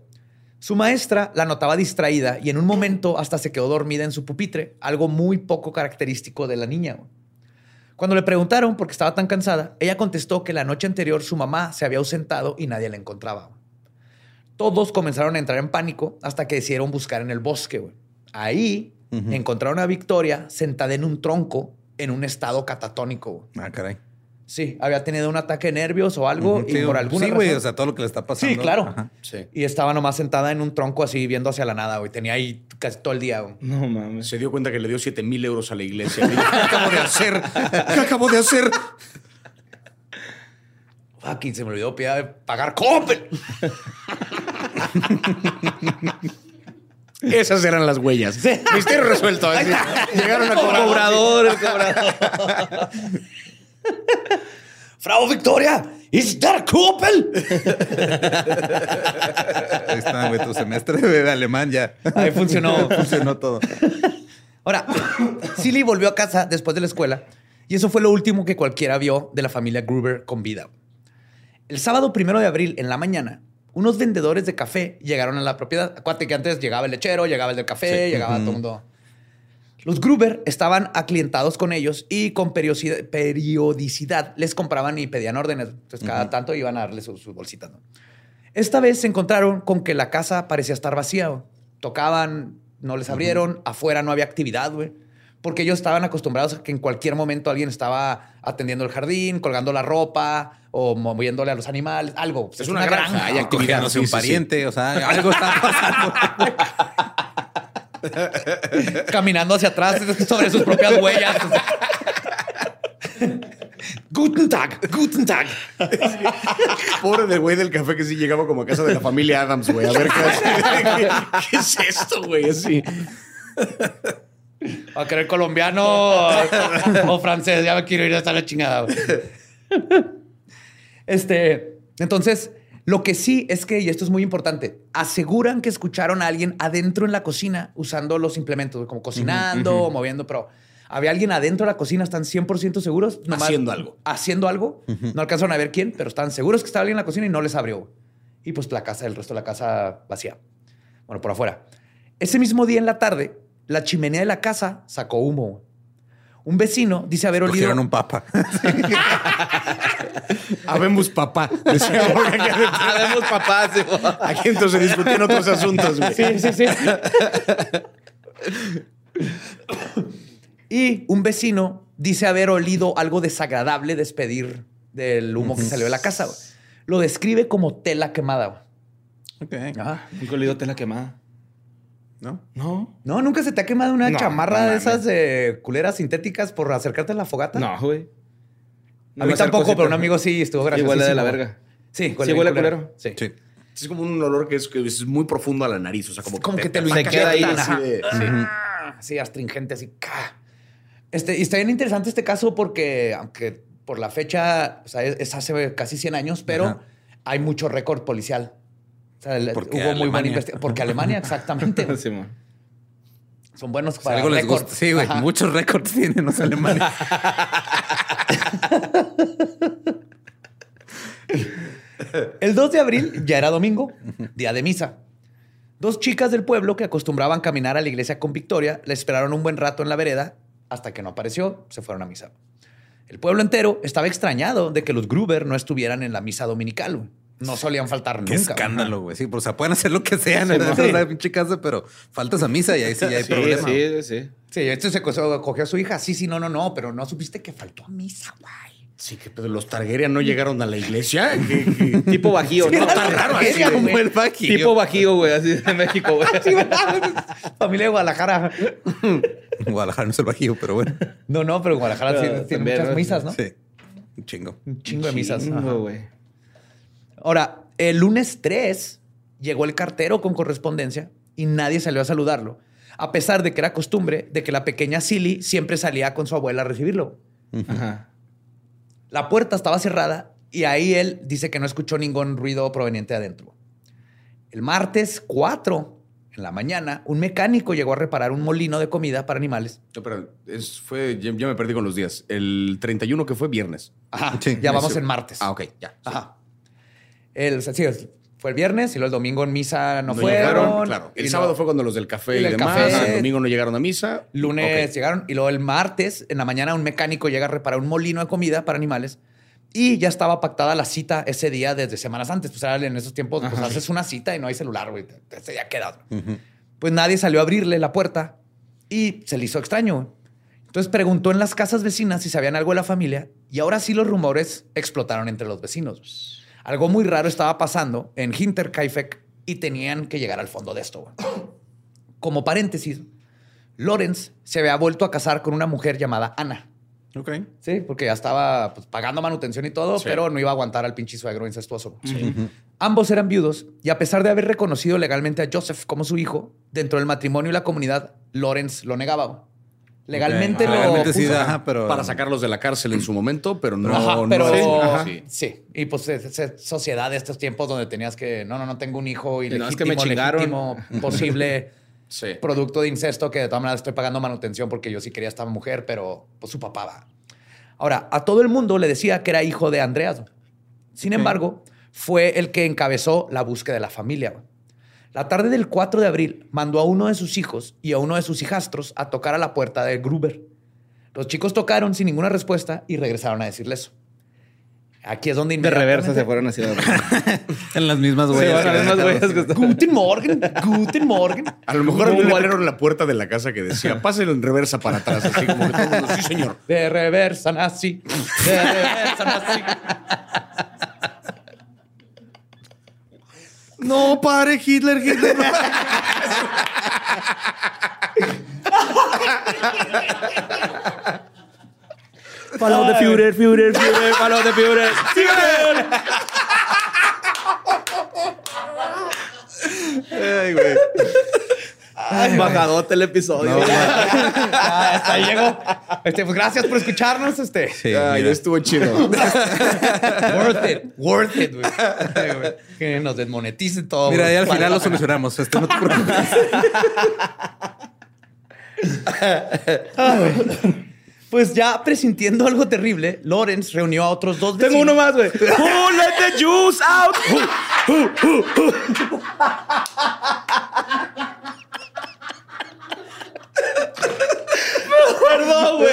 Su maestra la notaba distraída y en un momento hasta se quedó dormida en su pupitre, algo muy poco característico de la niña. güey. Cuando le preguntaron por qué estaba tan cansada, ella contestó que la noche anterior su mamá se había ausentado y nadie la encontraba. Todos comenzaron a entrar en pánico hasta que decidieron buscar en el bosque. güey. Ahí encontraron a Victoria sentada en un tronco en un estado catatónico. güey. Ah, caray. Sí, había tenido un ataque de nervios o algo y Sí, por alguna sí, güey. razón- O sea, todo lo que le está pasando. Sí, claro. Ajá. Sí. Y estaba nomás sentada en un tronco así viendo hacia la nada, güey. Tenía ahí casi todo el día. güey. No mames. Se dio cuenta que le dio 7 mil euros a la iglesia. (laughs) ¿Qué acabo de hacer? ¿Qué acabo de hacer? Fucking, se me olvidó pagar Coppel. (laughs) (laughs) Esas eran las huellas. Misterio resuelto. así. Llegaron a cobrar. Cobrador, el cobrador. Frau Victoria, ¿is there Coppel? Ahí está, güey. Tu semestre de alemán ya. Ahí funcionó. (laughs) funcionó todo. Ahora, Silly volvió a casa después de la escuela y eso fue lo último que cualquiera vio de la familia Gruber con vida. El sábado primero de abril, en la mañana, unos vendedores de café llegaron a la propiedad. Acuérdate que antes llegaba el lechero, llegaba el del café, llegaba todo el mundo. Los Gruber estaban aclientados con ellos y con periodicidad, les compraban y pedían órdenes. Entonces, cada tanto iban a darle sus, sus bolsitas. ¿no? Esta vez se encontraron con que la casa parecía estar vacía. Tocaban, no les abrieron, afuera no había actividad, güey. Porque ellos estaban acostumbrados a que en cualquier momento alguien estaba atendiendo el jardín, colgando la ropa o moviéndole a los animales, algo. Es una granja, hay actividad. Cogiéndose Sí, un sí, sí. pariente. O sea, algo está pasando. (laughs) caminando hacia atrás sobre sus propias huellas. Guten Tag, Guten Tag. Pobre del güey del café que sí llegaba como a casa de la familia Adams, güey. A ver qué, (laughs) qué es esto, güey. Así. Va a querer colombiano o, o francés. Ya me quiero ir hasta la chingada. güey. Este, entonces, lo que sí es que, y esto es muy importante, aseguran que escucharon a alguien adentro en la cocina usando los implementos, como cocinando o moviendo, pero había alguien adentro de la cocina, están 100% seguros. Haciendo algo. Haciendo algo. No alcanzaron a ver quién, pero están seguros que estaba alguien en la cocina y no les abrió. Y pues la casa, el resto de la casa vacía. Bueno, por afuera. Ese mismo día en la tarde, la chimenea de la casa sacó humo. Un vecino dice haber olido. Cogieron un papa. (laughs) Habemos papá. Decía, (laughs) Habemos sí, mo. Aquí entonces se discutían otros asuntos, güey. Sí, sí, sí. y un vecino dice haber olido algo desagradable despedir del humo que salió de la casa. güey. Lo describe como tela quemada. güey. Ok. Ajá. Nunca he olido tela quemada. ¿No? No. No, nunca se te ha quemado una No, chamarra no de esas de culeras sintéticas por acercarte a la fogata. No, güey. a mí tampoco, pero un amigo sí estuvo gracioso. huele de la verga. Sí, Sí, huele culero. Sí. Sí. Es como un olor que es, que es muy profundo a la nariz. O sea, como, Como que te lo Se queda ahí, así de- Sí, astringente, así. Este, y está bien interesante este caso porque, aunque por la fecha, o sea, es, es hace casi 100 años, pero Ajá. hay mucho récord policial. O sea, el- Porque hubo muy buena Alemania. investigación. Porque Alemania, (laughs) exactamente. Sí. Son buenos para algo les récord. gusta. Sí, güey. Muchos récords tienen los alemanes. (laughs) El 2 de abril ya era domingo, día de misa. Dos chicas del pueblo que acostumbraban caminar a la iglesia con Victoria le esperaron un buen rato en la vereda hasta que no apareció, se fueron a misa. El pueblo entero estaba extrañado de que los Gruber no estuvieran en la misa dominical. No solían faltar Qué nunca. escándalo, güey. Sí, pues, o sea, pueden hacer lo que sean Sí, en ¿no? esa pinche casa, pero faltas a misa y ahí sí ya hay Sí, problema. sí, sí. Sí, este se cogió, a su hija. Sí, sí, no, no, no, pero no supiste que faltó a misa, güey. Sí, que pero los Targaryen no llegaron a la iglesia. (laughs) ¿Qué- qué? Tipo bajío, ¿no? está raro así, buen bajío. Tipo bajío, güey, así de México, güey. Sí. Familia de Guadalajara. (laughs) Guadalajara no es el bajío, pero bueno. No, no, pero Guadalajara Pero tiene, también, muchas misas, ¿no? Sí. Un chingo. Un chingo de misas. Güey. Ahora, el lunes 3 llegó el cartero con correspondencia y nadie salió a saludarlo, a pesar de que era costumbre de que la pequeña Silly siempre salía con su abuela a recibirlo. Ajá. La puerta estaba cerrada y ahí él dice que no escuchó ningún ruido proveniente de adentro. El martes 4, en la mañana, un mecánico llegó a reparar un molino de comida para animales. No, pero es, fue, ya, ya me perdí con los días. El 31 que fue viernes. Ajá, Sí, ya vamos Ese- en martes. Ah, ok, ya. sí. El, sí, fue el viernes y luego el domingo en misa no, No fueron. llegaron, claro. El sábado no- fue cuando los del café Y demás. café. El domingo no llegaron a misa. Lunes Ok. llegaron y luego el martes en la mañana un mecánico llega a reparar un molino de comida para animales y ya estaba pactada la cita ese día desde semanas antes. Pues en esos tiempos, pues haces una cita y no hay celular, güey. Queda. Pues nadie salió a abrirle la puerta y se le hizo extraño. Entonces preguntó en las casas vecinas si sabían algo de la familia y ahora sí los rumores explotaron entre los vecinos. Algo muy raro estaba pasando en Hinterkaifeck y tenían que llegar al fondo de esto. Como paréntesis, Lawrence se había vuelto a casar con una mujer llamada Ana. Ok. Sí, porque ya estaba pues, pagando manutención y todo, Sí. pero no iba a aguantar al pinche suegro incestuoso. Ambos eran viudos y a pesar de haber reconocido legalmente a Joseph como su hijo, dentro del matrimonio y la comunidad, Lawrence lo negaba. Legalmente lo Legalmente sí, ajá, pero... Para sacarlos de la cárcel en su momento, pero no. Ajá, no pero sí, sí. Y pues es, es sociedad de estos tiempos donde tenías que, no, no, no tengo un hijo y no, es legítimo, que me chingaron. legítimo, (laughs) posible Sí. producto de incesto que de todas maneras estoy pagando manutención porque yo sí quería esta mujer, pero pues su papá va. Ahora, a todo el mundo le decía que era hijo de Andreas. Sin embargo, fue el que encabezó la búsqueda de la familia. La tarde del 4 de abril mandó a uno de sus hijos y a uno de sus hijastros a tocar a la puerta de Gruber. Los chicos tocaron sin ninguna respuesta y regresaron a decirle eso. Aquí es donde De reversa se inmediatamente- fueron así. de- (laughs) En las mismas huellas. van a ver más huellas que están- Guten Morgen, Guten Morgen. A lo mejor en la puerta de la casa que decía, (laughs) pásenlo en reversa para atrás, así como que todo el mundo, sí, señor. De reversa nazi. De reversa nazi. No, padre Hitler, Hitler. Follow the Führer, Führer, Führer, follow the Führer. Ay, güey. Bajadote el episodio. Ah, hasta ahí llegó. Este, pues gracias por escucharnos. Este. Sí, Ay, mira. estuvo chido. (laughs) Worth it. Worth it, güey. Que nos desmoneticen todo. Mira, ya al final lo solucionamos. Este, no te preocupes. Pues ya presintiendo algo terrible, Lawrence reunió a otros dos Tengo vecinos. uno más, güey. Who let the juice out? Perdón, güey.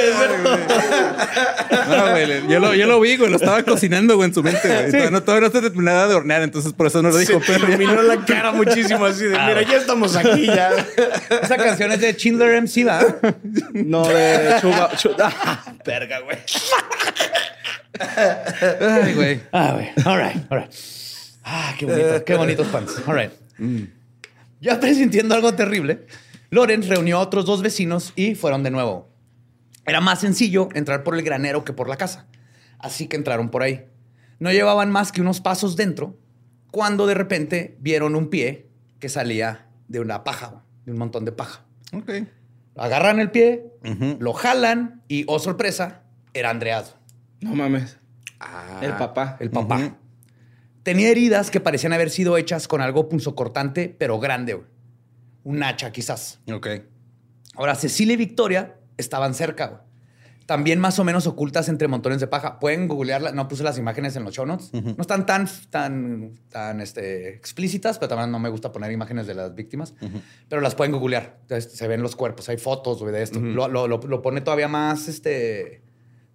No, güey. Yo lo, yo lo vi, güey. Lo estaba cocinando, güey, en su mente, güey. No, todavía no se terminaba de hornear, entonces por eso no lo Se dijo. Pero iluminó la cara muchísimo así de, mira, ya estamos aquí, ya. Esa canción es de Schindler MC, ¿va? No, de Chuba. Chuba. (laughs) Verga, güey. Ay, güey. Ah, güey. All right, all right. Ah, qué bonito, qué bonitos pants. All right. Ya presintiendo algo terrible, Lorenz reunió a otros dos vecinos y fueron de nuevo. Era más sencillo entrar por el granero que por la casa. Así que entraron por ahí. No llevaban más que unos pasos dentro cuando de repente vieron un pie que salía de una paja, de un montón de paja. Ok. Agarran el pie, lo jalan y, oh sorpresa, era Andreas. No mames. Ah. El papá. el papá. Tenía heridas que parecían haber sido hechas con algo punzocortante, pero grande. Un hacha, quizás. Ok. Ahora, Cecilia y Victoria estaban cerca. güey. También más o menos ocultas entre montones de paja. Pueden googlearla. No puse las imágenes en los show notes. No están tan, tan, tan este, explícitas, pero también no me gusta poner imágenes de las víctimas. Pero las pueden googlear. Entonces, se ven los cuerpos. Hay fotos güey, de esto. lo, lo- lo- lo pone todavía más este,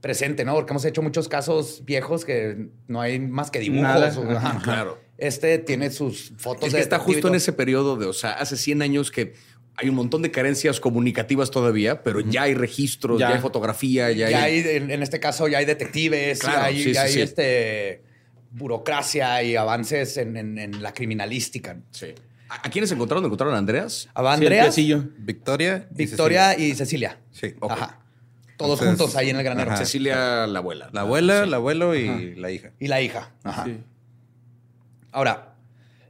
presente, ¿no? Porque hemos hecho muchos casos viejos que no hay más que dibujos. Nada. o- ajá. Claro. Este tiene sus fotos Es de que está justo en ese periodo de, o sea, hace 100 años que hay un montón de carencias comunicativas todavía, pero ya hay registros, ya, Ya. hay fotografía, ya, Ya hay... hay, en, este caso, ya hay detectives, Claro, ya hay, sí, ya sí, hay, sí. este, burocracia y avances en, en- en la criminalística. Sí. ¿A, a quiénes encontraron? ¿Encontraron a Andreas? A Sí, el Andrea, piecillo. Victoria. y Victoria y Cecilia. Cecilia. Sí. Ok. Ajá. Todos Entonces, juntos ahí en el granero. ajá. Cecilia, la abuela. La abuela, el abuelo y la hija. Y la hija. Ajá. Sí. Ahora,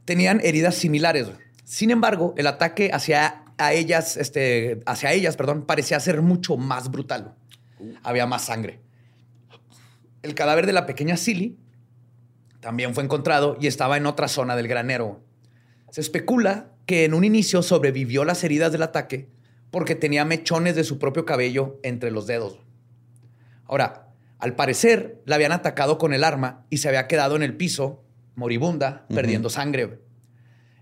tenían heridas similares. güey. Sin embargo, el ataque hacia a ellas, este, hacia ellas, perdón, parecía ser mucho más brutal. Había más sangre. El cadáver de la pequeña Silly también fue encontrado y estaba en otra zona del granero. Se especula que en un inicio sobrevivió las heridas del ataque porque tenía mechones de su propio cabello entre los dedos. Ahora, al parecer, la habían atacado con el arma y se había quedado en el piso, moribunda, perdiendo sangre.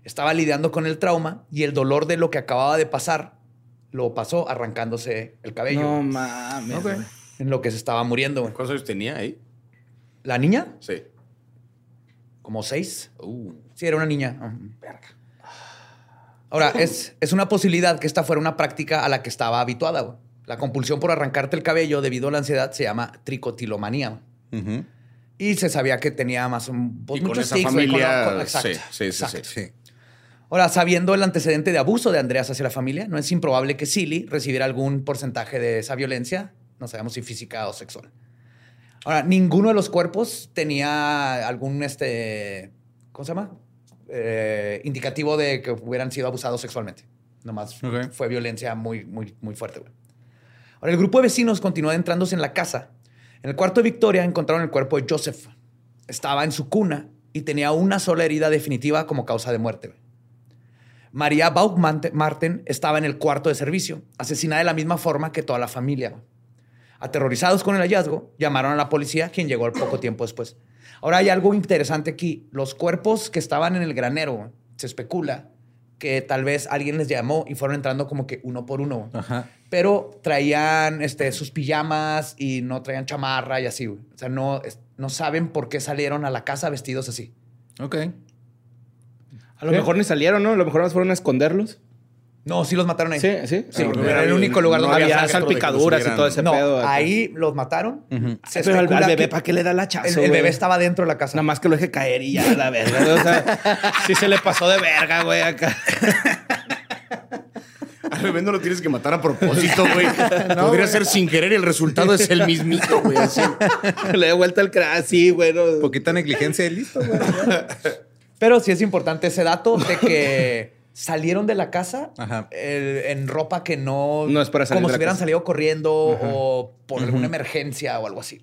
Estaba lidiando con el trauma y el dolor de lo que acababa de pasar lo pasó arrancándose el cabello No mames. en lo que se estaba muriendo. güey. ¿Cuántos años tenía ahí? La niña, Sí. como seis. Uh. Sí, era una niña. Ajá. Ahora, es, es una posibilidad que esta fuera una práctica a la que estaba habituada. güey. La compulsión por arrancarte el cabello debido a la ansiedad se llama tricotilomanía. güey. Ujú. Y se sabía que tenía más un, pues, Y con muchos esa tics, güey, con- familia, con- exacto, sí, sí, sí. Sí. Ahora, sabiendo el antecedente de abuso de Andreas hacia la familia, no es improbable que Silly recibiera algún porcentaje de esa violencia, no sabemos si física o sexual. Ahora, ninguno de los cuerpos tenía algún, este, ¿cómo se llama? Eh, indicativo de que hubieran sido abusados sexualmente. Nomás Ok. fue violencia muy, muy, muy fuerte. güey. Ahora, el grupo de vecinos continuó adentrándose en la casa. En el cuarto de Victoria encontraron el cuerpo de Joseph. Estaba en su cuna y tenía una sola herida definitiva como causa de muerte. güey. María Baumgarten estaba en el cuarto de servicio, asesinada de la misma forma que toda la familia. Aterrorizados con el hallazgo, llamaron a la policía, quien llegó al poco tiempo después. Ahora hay algo interesante aquí. Los cuerpos que estaban en el granero, se especula que tal vez alguien les llamó y fueron entrando como que uno por uno. Ajá. Pero traían este, sus pijamas y no traían chamarra y así. O sea, no, no saben por qué salieron a la casa vestidos así. Ok. A lo mejor ni salieron, ¿no? A lo mejor más fueron a esconderlos. No, sí los mataron ahí. Sí, sí. Sí, Ah, era el único lugar no donde había salpicaduras y todo ese No, pedo. acá. ahí los mataron. Se Pero al, al bebé, ¿para qué le da la chazo, el, bebé estaba dentro de la casa. Nada más que lo deje caer y ya, la verga. O sea, (laughs) sí se le pasó de verga, güey, acá. (laughs) Al bebé no lo tienes que matar a propósito, güey. (laughs) Podría ser sin querer y el resultado es el mismito, güey. así. le dio vuelta el crack, sí, güey. no. Poquita negligencia y listo, güey. Pero sí es importante ese dato de que (laughs) salieron de la casa eh, en ropa que no... No es para salir Como de si hubieran casa. salido corriendo o por alguna emergencia o algo así.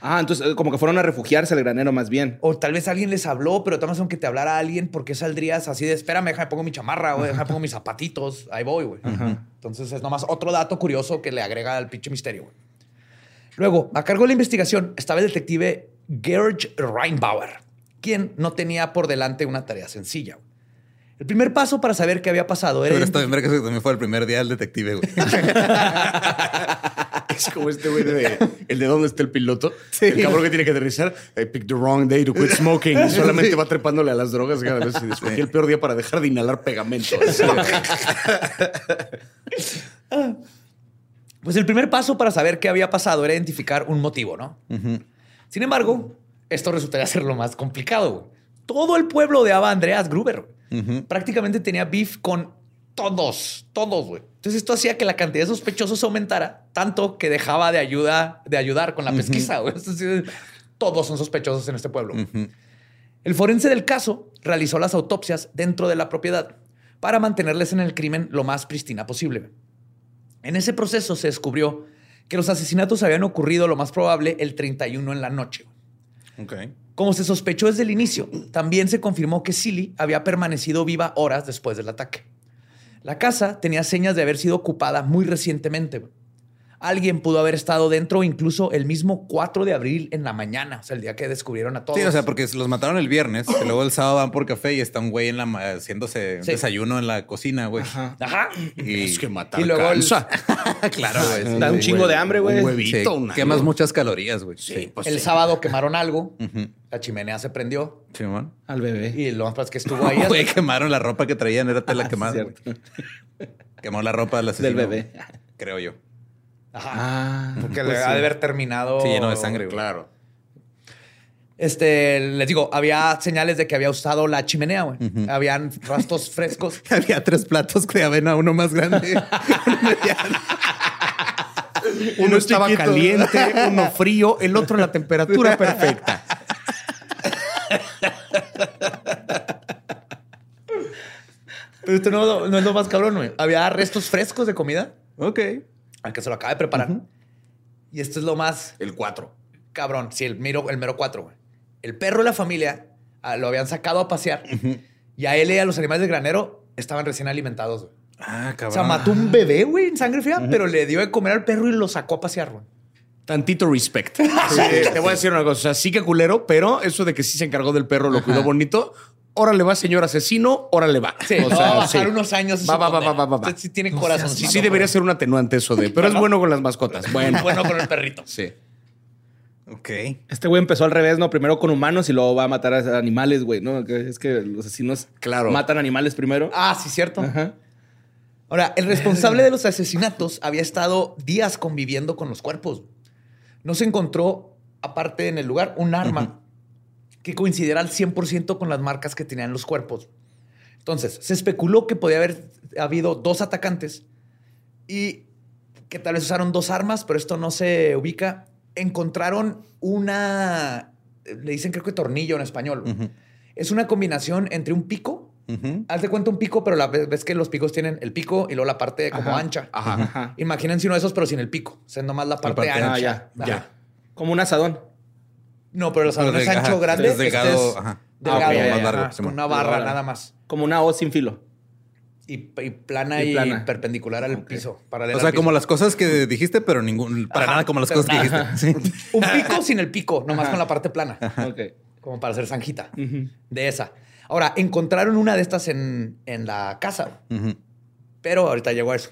Ah, entonces eh, como que fueron a refugiarse al granero más bien. O tal vez alguien les habló, pero también aunque te hablara alguien, ¿por qué saldrías así de espérame, déjame pongo mi chamarra, güey, déjame pongo mis zapatitos? Ahí voy, güey. Entonces es nomás otro dato curioso que le agrega al pinche misterio, güey. Luego, a cargo de la investigación estaba el detective George Reinbauer, quien no tenía por delante una tarea sencilla. El primer paso para saber qué había pasado era... Pero está bien que también fue el primer día del detective, güey. (laughs) Es como este güey de el de dónde está el piloto. El cabrón que tiene que aterrizar. I picked the wrong day to quit smoking. (laughs) Y solamente va trepándole a las drogas cada vez. Y escogí el peor día para dejar de inhalar pegamento. (laughs) Pues el primer paso para saber qué había pasado era identificar un motivo, ¿no? Sin embargo, esto resultaría (laughs) ser lo más complicado. güey. Todo el pueblo odiaba a Andreas Gruber. Prácticamente tenía beef con todos, todos, güey. Entonces esto hacía que la cantidad de sospechosos aumentara tanto que dejaba de ayuda, de ayudar con la pesquisa. todos son sospechosos en este pueblo. El forense del caso realizó las autopsias dentro de la propiedad para mantenerles en el crimen lo más pristina posible. En ese proceso se descubrió que los asesinatos habían ocurrido, lo más probable, el 31 en la noche. Como se sospechó desde el inicio, también se confirmó que Silly había permanecido viva horas después del ataque. La casa tenía señas de haber sido ocupada muy recientemente. Alguien pudo haber estado dentro incluso el mismo 4 de abril en la mañana, o sea, el día que descubrieron a todos. Sí, o sea, porque los mataron el viernes, y luego el sábado van por café y está un güey en la ma- haciéndose un Sí. desayuno en la cocina, güey. Ajá. Ajá. Y, Es que matar y luego el- (laughs) claro, güey. Da un sí, chingo güey. de hambre, güey. Un Sí, huevito, una- quemas muchas calorías, güey. Sí, pues el sí. sábado quemaron algo, la chimenea se prendió Simón. Al bebé. y lo más que estuvo ahí. hasta- (laughs) Güey, quemaron la ropa que traían, era tela Ah, quemada. sí. Quemó la ropa del asesino. Del bebé. Creo yo. Ajá. Ah. Porque pues le sí. ha de haber terminado. Sí, lleno de sangre. Claro. Este, les digo, había señales de que había usado la chimenea, güey. Habían rastros (laughs) frescos. (laughs) Había tres platos de avena, uno más grande. (laughs) Uno estaba caliente, uno frío, el otro en la temperatura perfecta. Pero esto no, no es lo más cabrón, güey. Había restos frescos de comida ok. Al que se lo acaba de preparar. Y esto es lo más El 4. cabrón. Sí, el mero, el mero cuatro, güey. El perro de la familia ah, lo habían sacado a pasear y a él y a los animales del granero estaban recién alimentados, güey. Ah, O cabrón. sea, mató un bebé, güey, en sangre fría, pero le dio de comer al perro y lo sacó a pasear, güey. Tantito respect. Sí, (laughs) te voy a decir una cosa. O sea, sí que culero, pero eso de que sí se encargó del perro, lo cuidó bonito. Órale va, señor asesino, órale va. Sí, o no, sea, va a bajar sí. unos años. Va, va, va, va, va, va. Usted sí tiene corazón. Sí, sí debería ser un atenuante eso de, pero es bueno con las mascotas. Bueno, (laughs) bueno con el perrito. sí. Ok. Este güey empezó al revés, ¿no? Primero con humanos y luego va a matar a animales, güey, ¿no? Es que los asesinos Claro. matan animales primero. Ah, sí, cierto. Ajá. Ahora, el responsable de los asesinatos había estado días conviviendo con los cuerpos. No se encontró, aparte en el lugar, un arma que coincidiera al 100% con las marcas que tenían los cuerpos. Entonces, se especuló que podía haber habido dos atacantes y que tal vez usaron dos armas, pero esto no se ubica. Encontraron una, le dicen creo que tornillo en español. Es una combinación entre un pico Ujú. Haz de cuenta un pico, pero la ves ves que los picos tienen el pico y luego la parte como Ajá. ancha. Ajá. Ajá. Imagínense uno de esos, pero sin el pico. O sea, nomás la parte, parte ancha. Ah, ya. Ya. Como un asadón. No, pero el salón Pero es de- ancho, ajá, grande. es delgado, este es ajá. delgado, Ah, ok, ya, más ya, largo, ajá. con una barra nada más. Como una hoz sin filo. Y, y plana Y y, plana. perpendicular al piso. paralela O sea, como las cosas que dijiste, pero ningún, para Ajá, nada como las cosas que dijiste. Sí. Un pico sin el pico, nomás con la parte plana. Ok. Como para hacer zanjita. De esa. Ahora, encontraron una de estas en, en la casa. Pero ahorita llegó a eso.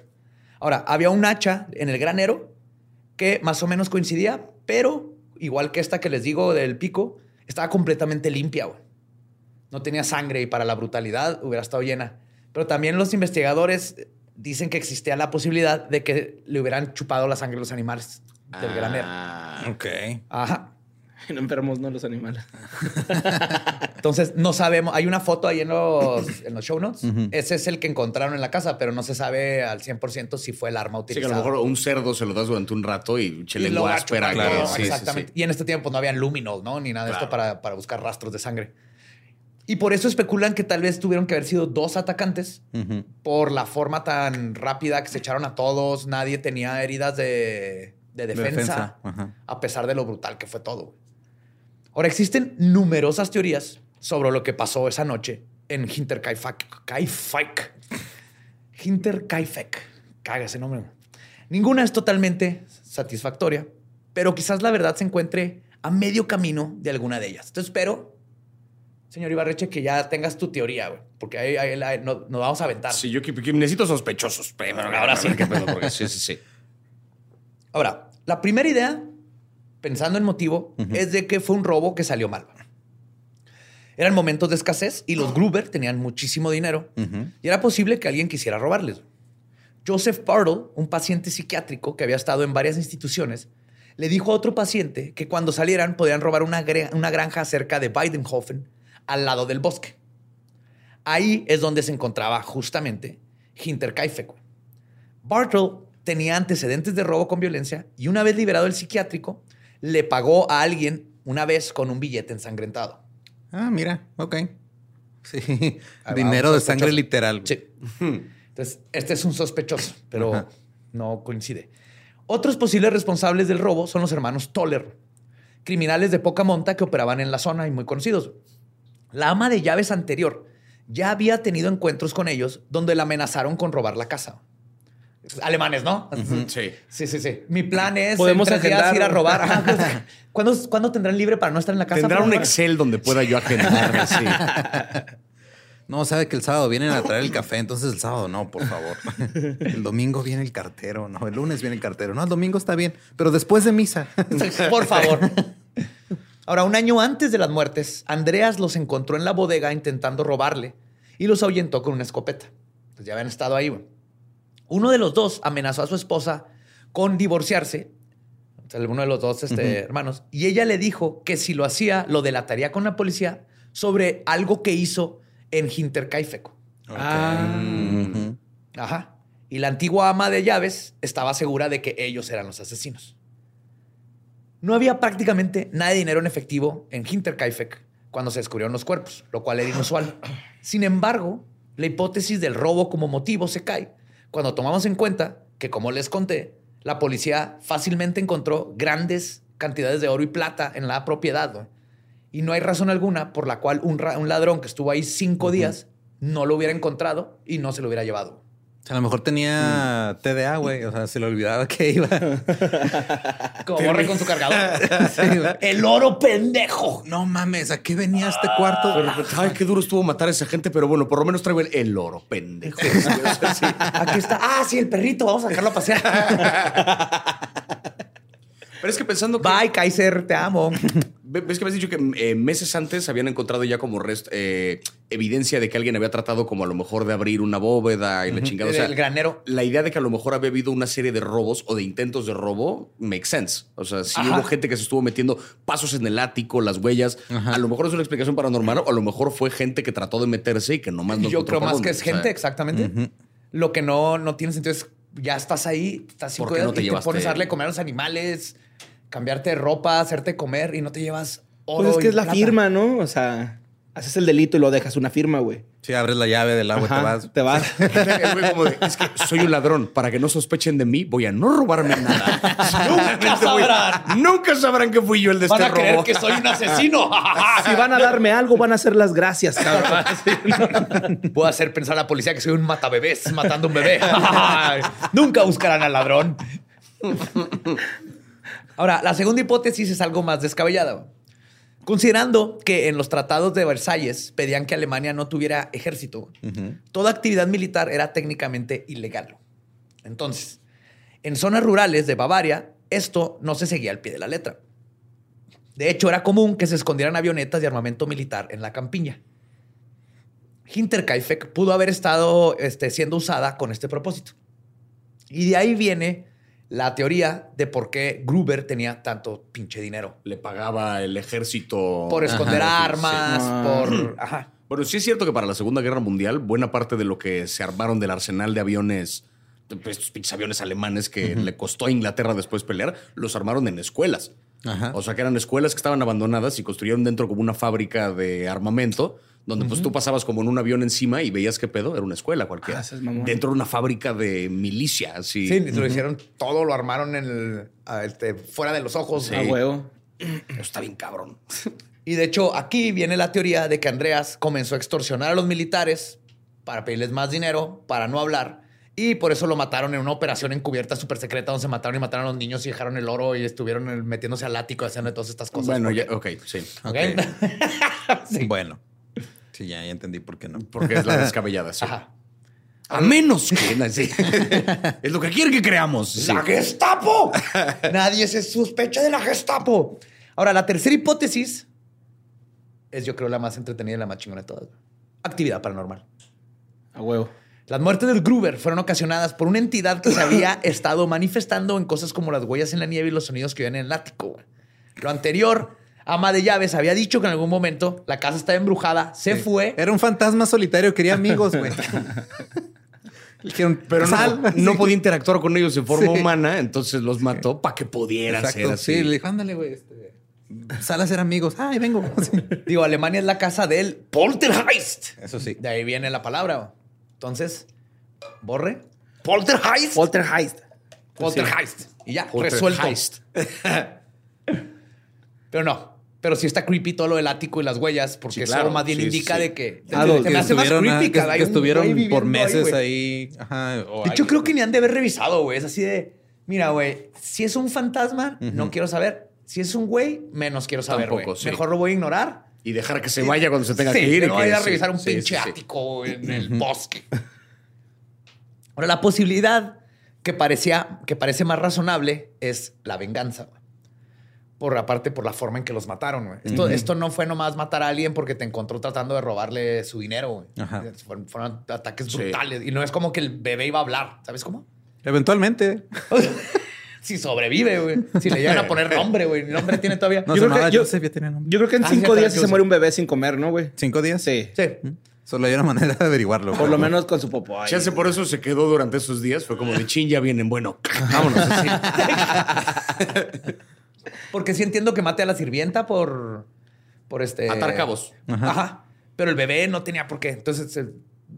Ahora, había un hacha en el granero que más o menos coincidía, pero igual que esta que les digo del pico, estaba completamente limpia, güey. No tenía sangre y para la brutalidad hubiera estado llena. Pero también los investigadores dicen que existía la posibilidad de que le hubieran chupado la sangre a los animales del granero. Ah, Ok. Ajá. (laughs) No enfermos, no los animales. (laughs) Entonces, no sabemos. Hay una foto ahí en los, en los show notes. Ese es el que encontraron en la casa, pero no se sabe al 100% si fue el arma Sí, que a utilizada. lo mejor un cerdo se lo das durante un rato y che Y lo lengua va a áspera. chupar, que- ¿no? sí, sí, Exactamente. sí. Y en este tiempo no había luminos, ¿no? Ni nada de esto Claro. para, para buscar rastros de sangre. Y por eso especulan que tal vez tuvieron que haber sido dos atacantes por la forma tan rápida que se echaron a todos. Nadie tenía heridas de, de defensa, a pesar de lo brutal que fue todo. Ahora, existen numerosas teorías sobre lo que pasó esa noche en Hinterkaifeck. Kaifeck. Hinterkaifeck. Caga ese nombre. Ninguna es totalmente satisfactoria, pero quizás la verdad se encuentre a medio camino de alguna de ellas. Entonces espero, señor Ibarreche, que ya tengas tu teoría, güey, porque ahí, ahí- no- nos vamos a aventar. Sí, yo que- que necesito sospechosos. Pero ahora sí. Sí, sí, sí. Ahora, la primera idea, pensando en motivo, es de que fue un robo que salió mal. Eran momentos de escasez y los Gruber tenían muchísimo dinero y era posible que alguien quisiera robarles. Joseph Partle, un paciente psiquiátrico que había estado en varias instituciones, le dijo a otro paciente que cuando salieran podían robar una, granja cerca de Weidenhofen, al lado del bosque. Ahí es donde se encontraba justamente Hinterkaifeck. Bartle tenía antecedentes de robo con violencia y una vez liberado el psiquiátrico, le pagó a alguien una vez con un billete ensangrentado. Ah, mira, ok. Sí. Dinero de sangre literal. Sí. Entonces, este es un sospechoso, pero Ajá. no coincide. Otros posibles responsables del robo son los hermanos Toller, criminales de poca monta que operaban en la zona y muy conocidos. La ama de llaves anterior ya había tenido encuentros con ellos donde la amenazaron con robar la casa. Alemanes, ¿no? Sí. Sí, sí, sí. Mi plan es Podemos en tres días agendar. ir a robar. Ajá, pues, (laughs) ¿Cuándo, cuándo tendrán libre para no estar en la casa? Tendrá para un? Excel donde pueda yo agendar. sí. (laughs) No, sabe que el sábado vienen a traer el café, entonces el sábado no, por favor. El domingo viene el cartero, no, el lunes viene el cartero. No, el domingo está bien, pero después de misa. (laughs) Por favor. Ahora, un año antes de las muertes, Andreas los encontró en la bodega intentando robarle y los ahuyentó con una escopeta. Pues ya habían estado ahí. güey. Uno de los dos amenazó a su esposa con divorciarse, uno de los dos este, hermanos, y ella le dijo que si lo hacía, lo delataría con la policía sobre algo que hizo en Hinterkaifeck. Ujú. Ajá. Y la antigua ama de llaves estaba segura de que ellos eran los asesinos. No había prácticamente nada de dinero en efectivo en Hinterkaifeck cuando se descubrieron los cuerpos, lo cual era inusual. Sin embargo, la hipótesis del robo como motivo se cae cuando tomamos en cuenta que, como les conté, la policía fácilmente encontró grandes cantidades de oro y plata en la propiedad. Y no hay razón alguna por la cual un ladrón que estuvo ahí cinco días no lo hubiera encontrado y no se lo hubiera llevado. O sea, a lo mejor tenía TDA, güey. O sea, se le olvidaba que iba. (laughs) Como borre con su cargador. (laughs) Sí. El oro pendejo. No mames, ¿a qué venía este cuarto? Ay, qué duro estuvo matar a esa gente, pero bueno, por lo menos traigo el, el oro, pendejo. (laughs) Sí, o sea, sí. Aquí está. Ah, sí, el perrito. Vamos a sacarlo a pasear. Pero es que pensando que. Bye, Kaiser. Te amo. Ve- ¿Ves que me has dicho que eh, meses antes habían encontrado ya como rest- eh, evidencia de que alguien había tratado como a lo mejor de abrir una bóveda y la chingada? O sea, el granero. la idea de que a lo mejor había habido una serie de robos o de intentos de robo makes sense. O sea, sí Ajá. hubo gente que se estuvo metiendo pasos en el ático, las huellas. A lo mejor es una explicación paranormal o a lo mejor fue gente que trató de meterse y que nomás no Yo creo más que es O sea, gente, exactamente. Lo que no, no tiene sentido es ya estás ahí, estás cinco ¿Por qué no días te y te llevaste? pones a darle comer a los animales, cambiarte de ropa, hacerte comer y no te llevas oro. Pues es que y es la plata. firma, ¿no? O sea, haces el delito y lo dejas una firma, güey. Si abres la llave del agua y te vas. Te vas. (laughs) Como de, es que soy un ladrón. Para que no sospechen de mí, voy a no robarme nada. (laughs) Nunca sabrán. Nunca sabrán que fui yo el de Van este a creer robo. que soy un asesino. (laughs) si van a darme algo, van a hacer las gracias, cabrón. Voy a hacer pensar a la policía que soy un matabebés matando un bebé. Nunca buscarán al ladrón. Ahora, la segunda hipótesis es algo más descabellada. Considerando que en los tratados de Versalles pedían que Alemania no tuviera ejército, toda actividad militar era técnicamente ilegal. Entonces, en zonas rurales de Bavaria, esto no se seguía al pie de la letra. De hecho, era común que se escondieran avionetas de armamento militar en la campiña. Hinterkaifeck pudo haber estado este, siendo usada con este propósito. Y de ahí viene la teoría de por qué Gruber tenía tanto pinche dinero. Le pagaba el ejército. Por esconder Ajá, armas, sí. por... Ajá. Bueno, sí es cierto que para la Segunda Guerra Mundial, buena parte de lo que se armaron del arsenal de aviones, pues, estos pinches aviones alemanes que le costó a Inglaterra después pelear, los armaron en escuelas. Ajá. O sea, que eran escuelas que estaban abandonadas y construyeron dentro como una fábrica de armamento, donde pues tú pasabas como en un avión encima y veías qué pedo, era una escuela cualquiera. Ah, es dentro de una fábrica de milicia, así. Sí, lo hicieron todo, lo armaron en el, a, este, fuera de los ojos. Sí. A huevo. Eso está bien cabrón. Y de hecho, aquí viene la teoría de que Andreas comenzó a extorsionar a los militares para pedirles más dinero, para no hablar. Y por eso lo mataron en una operación encubierta súper secreta donde se mataron y mataron a los niños y dejaron el oro y estuvieron metiéndose al ático haciendo todas estas cosas. bueno, porque- ya, ok, sí. ¿ok? Ok. (laughs) Sí. Bueno. Sí, ya, ya entendí por qué no. Porque es la descabellada, sí. Ajá. A menos que... sí. es lo que quieren que creamos. sí. ¡La Gestapo! Nadie se sospecha de la Gestapo. Ahora, la tercera hipótesis es, yo creo, la más entretenida y la más chingona de todas. Actividad paranormal. A huevo. Las muertes del Gruber fueron ocasionadas por una entidad que se había (laughs) estado manifestando en cosas como las huellas en la nieve y los sonidos que oían en el ático. Lo anterior, ama de llaves había dicho que en algún momento la casa estaba embrujada, se fue. Era un fantasma solitario, quería amigos, güey. (laughs) Pero no, "Sal". no Sí. podía interactuar con ellos en forma Sí. humana, entonces los mató para que pudieran ser así. sí. Le dijo, ándale, güey. este, sal a ser amigos. Ay, vengo. (laughs) Sí. Digo, Alemania es la casa del Poltergeist. Eso sí. De ahí viene la palabra. güey. Entonces, borre. Poltergeist. Poltergeist. Poltergeist. Y ya, Poltergeist. resuelto. (laughs) Pero no. Pero sí está creepy todo lo del ático y las huellas, porque Sí, eso claro. más bien Sí, indica sí. de que Ah, se que me hace más creepy que- cada que estuvieron por ahí, meses güey. ahí. Ajá, De hecho, hay- creo que ni han de haber revisado, güey. Es así de, mira, güey, si es un fantasma, no quiero saber. Si es un güey, menos quiero saber, Tampoco. Mejor lo voy a ignorar. Y dejar que se vaya cuando se tenga que ir. no vaya a sí, revisar un pinche ático en el bosque. Ahora, la posibilidad que parecía, que parece más razonable es la venganza. güey. Por aparte, por la forma en que los mataron, güey. Esto, esto no fue nomás matar a alguien porque te encontró tratando de robarle su dinero, güey. Ajá. Fueron, fueron ataques Sí. brutales. Y no es como que el bebé iba a hablar. ¿Sabes cómo? Eventualmente. (laughs) Si sobrevive, güey. Si le llegan a poner nombre, güey. El nombre tiene todavía. No Yo creo que llamaba yo- Joseph, ya tenía nombre. Yo creo que en Ah, cinco días sí se muere un bebé sin comer, ¿no, güey? ¿Cinco días? Sí. Sí. Solo hay una manera de averiguarlo. Por güey. lo menos con su popó. ahí. Chance por eso se quedó durante esos días. Fue como de chin, ya vienen. Bueno, vámonos. así. (laughs) Porque sí entiendo que mate a la sirvienta por. Por este. Atar cabos. Ajá. Pero el bebé no tenía por qué. Entonces,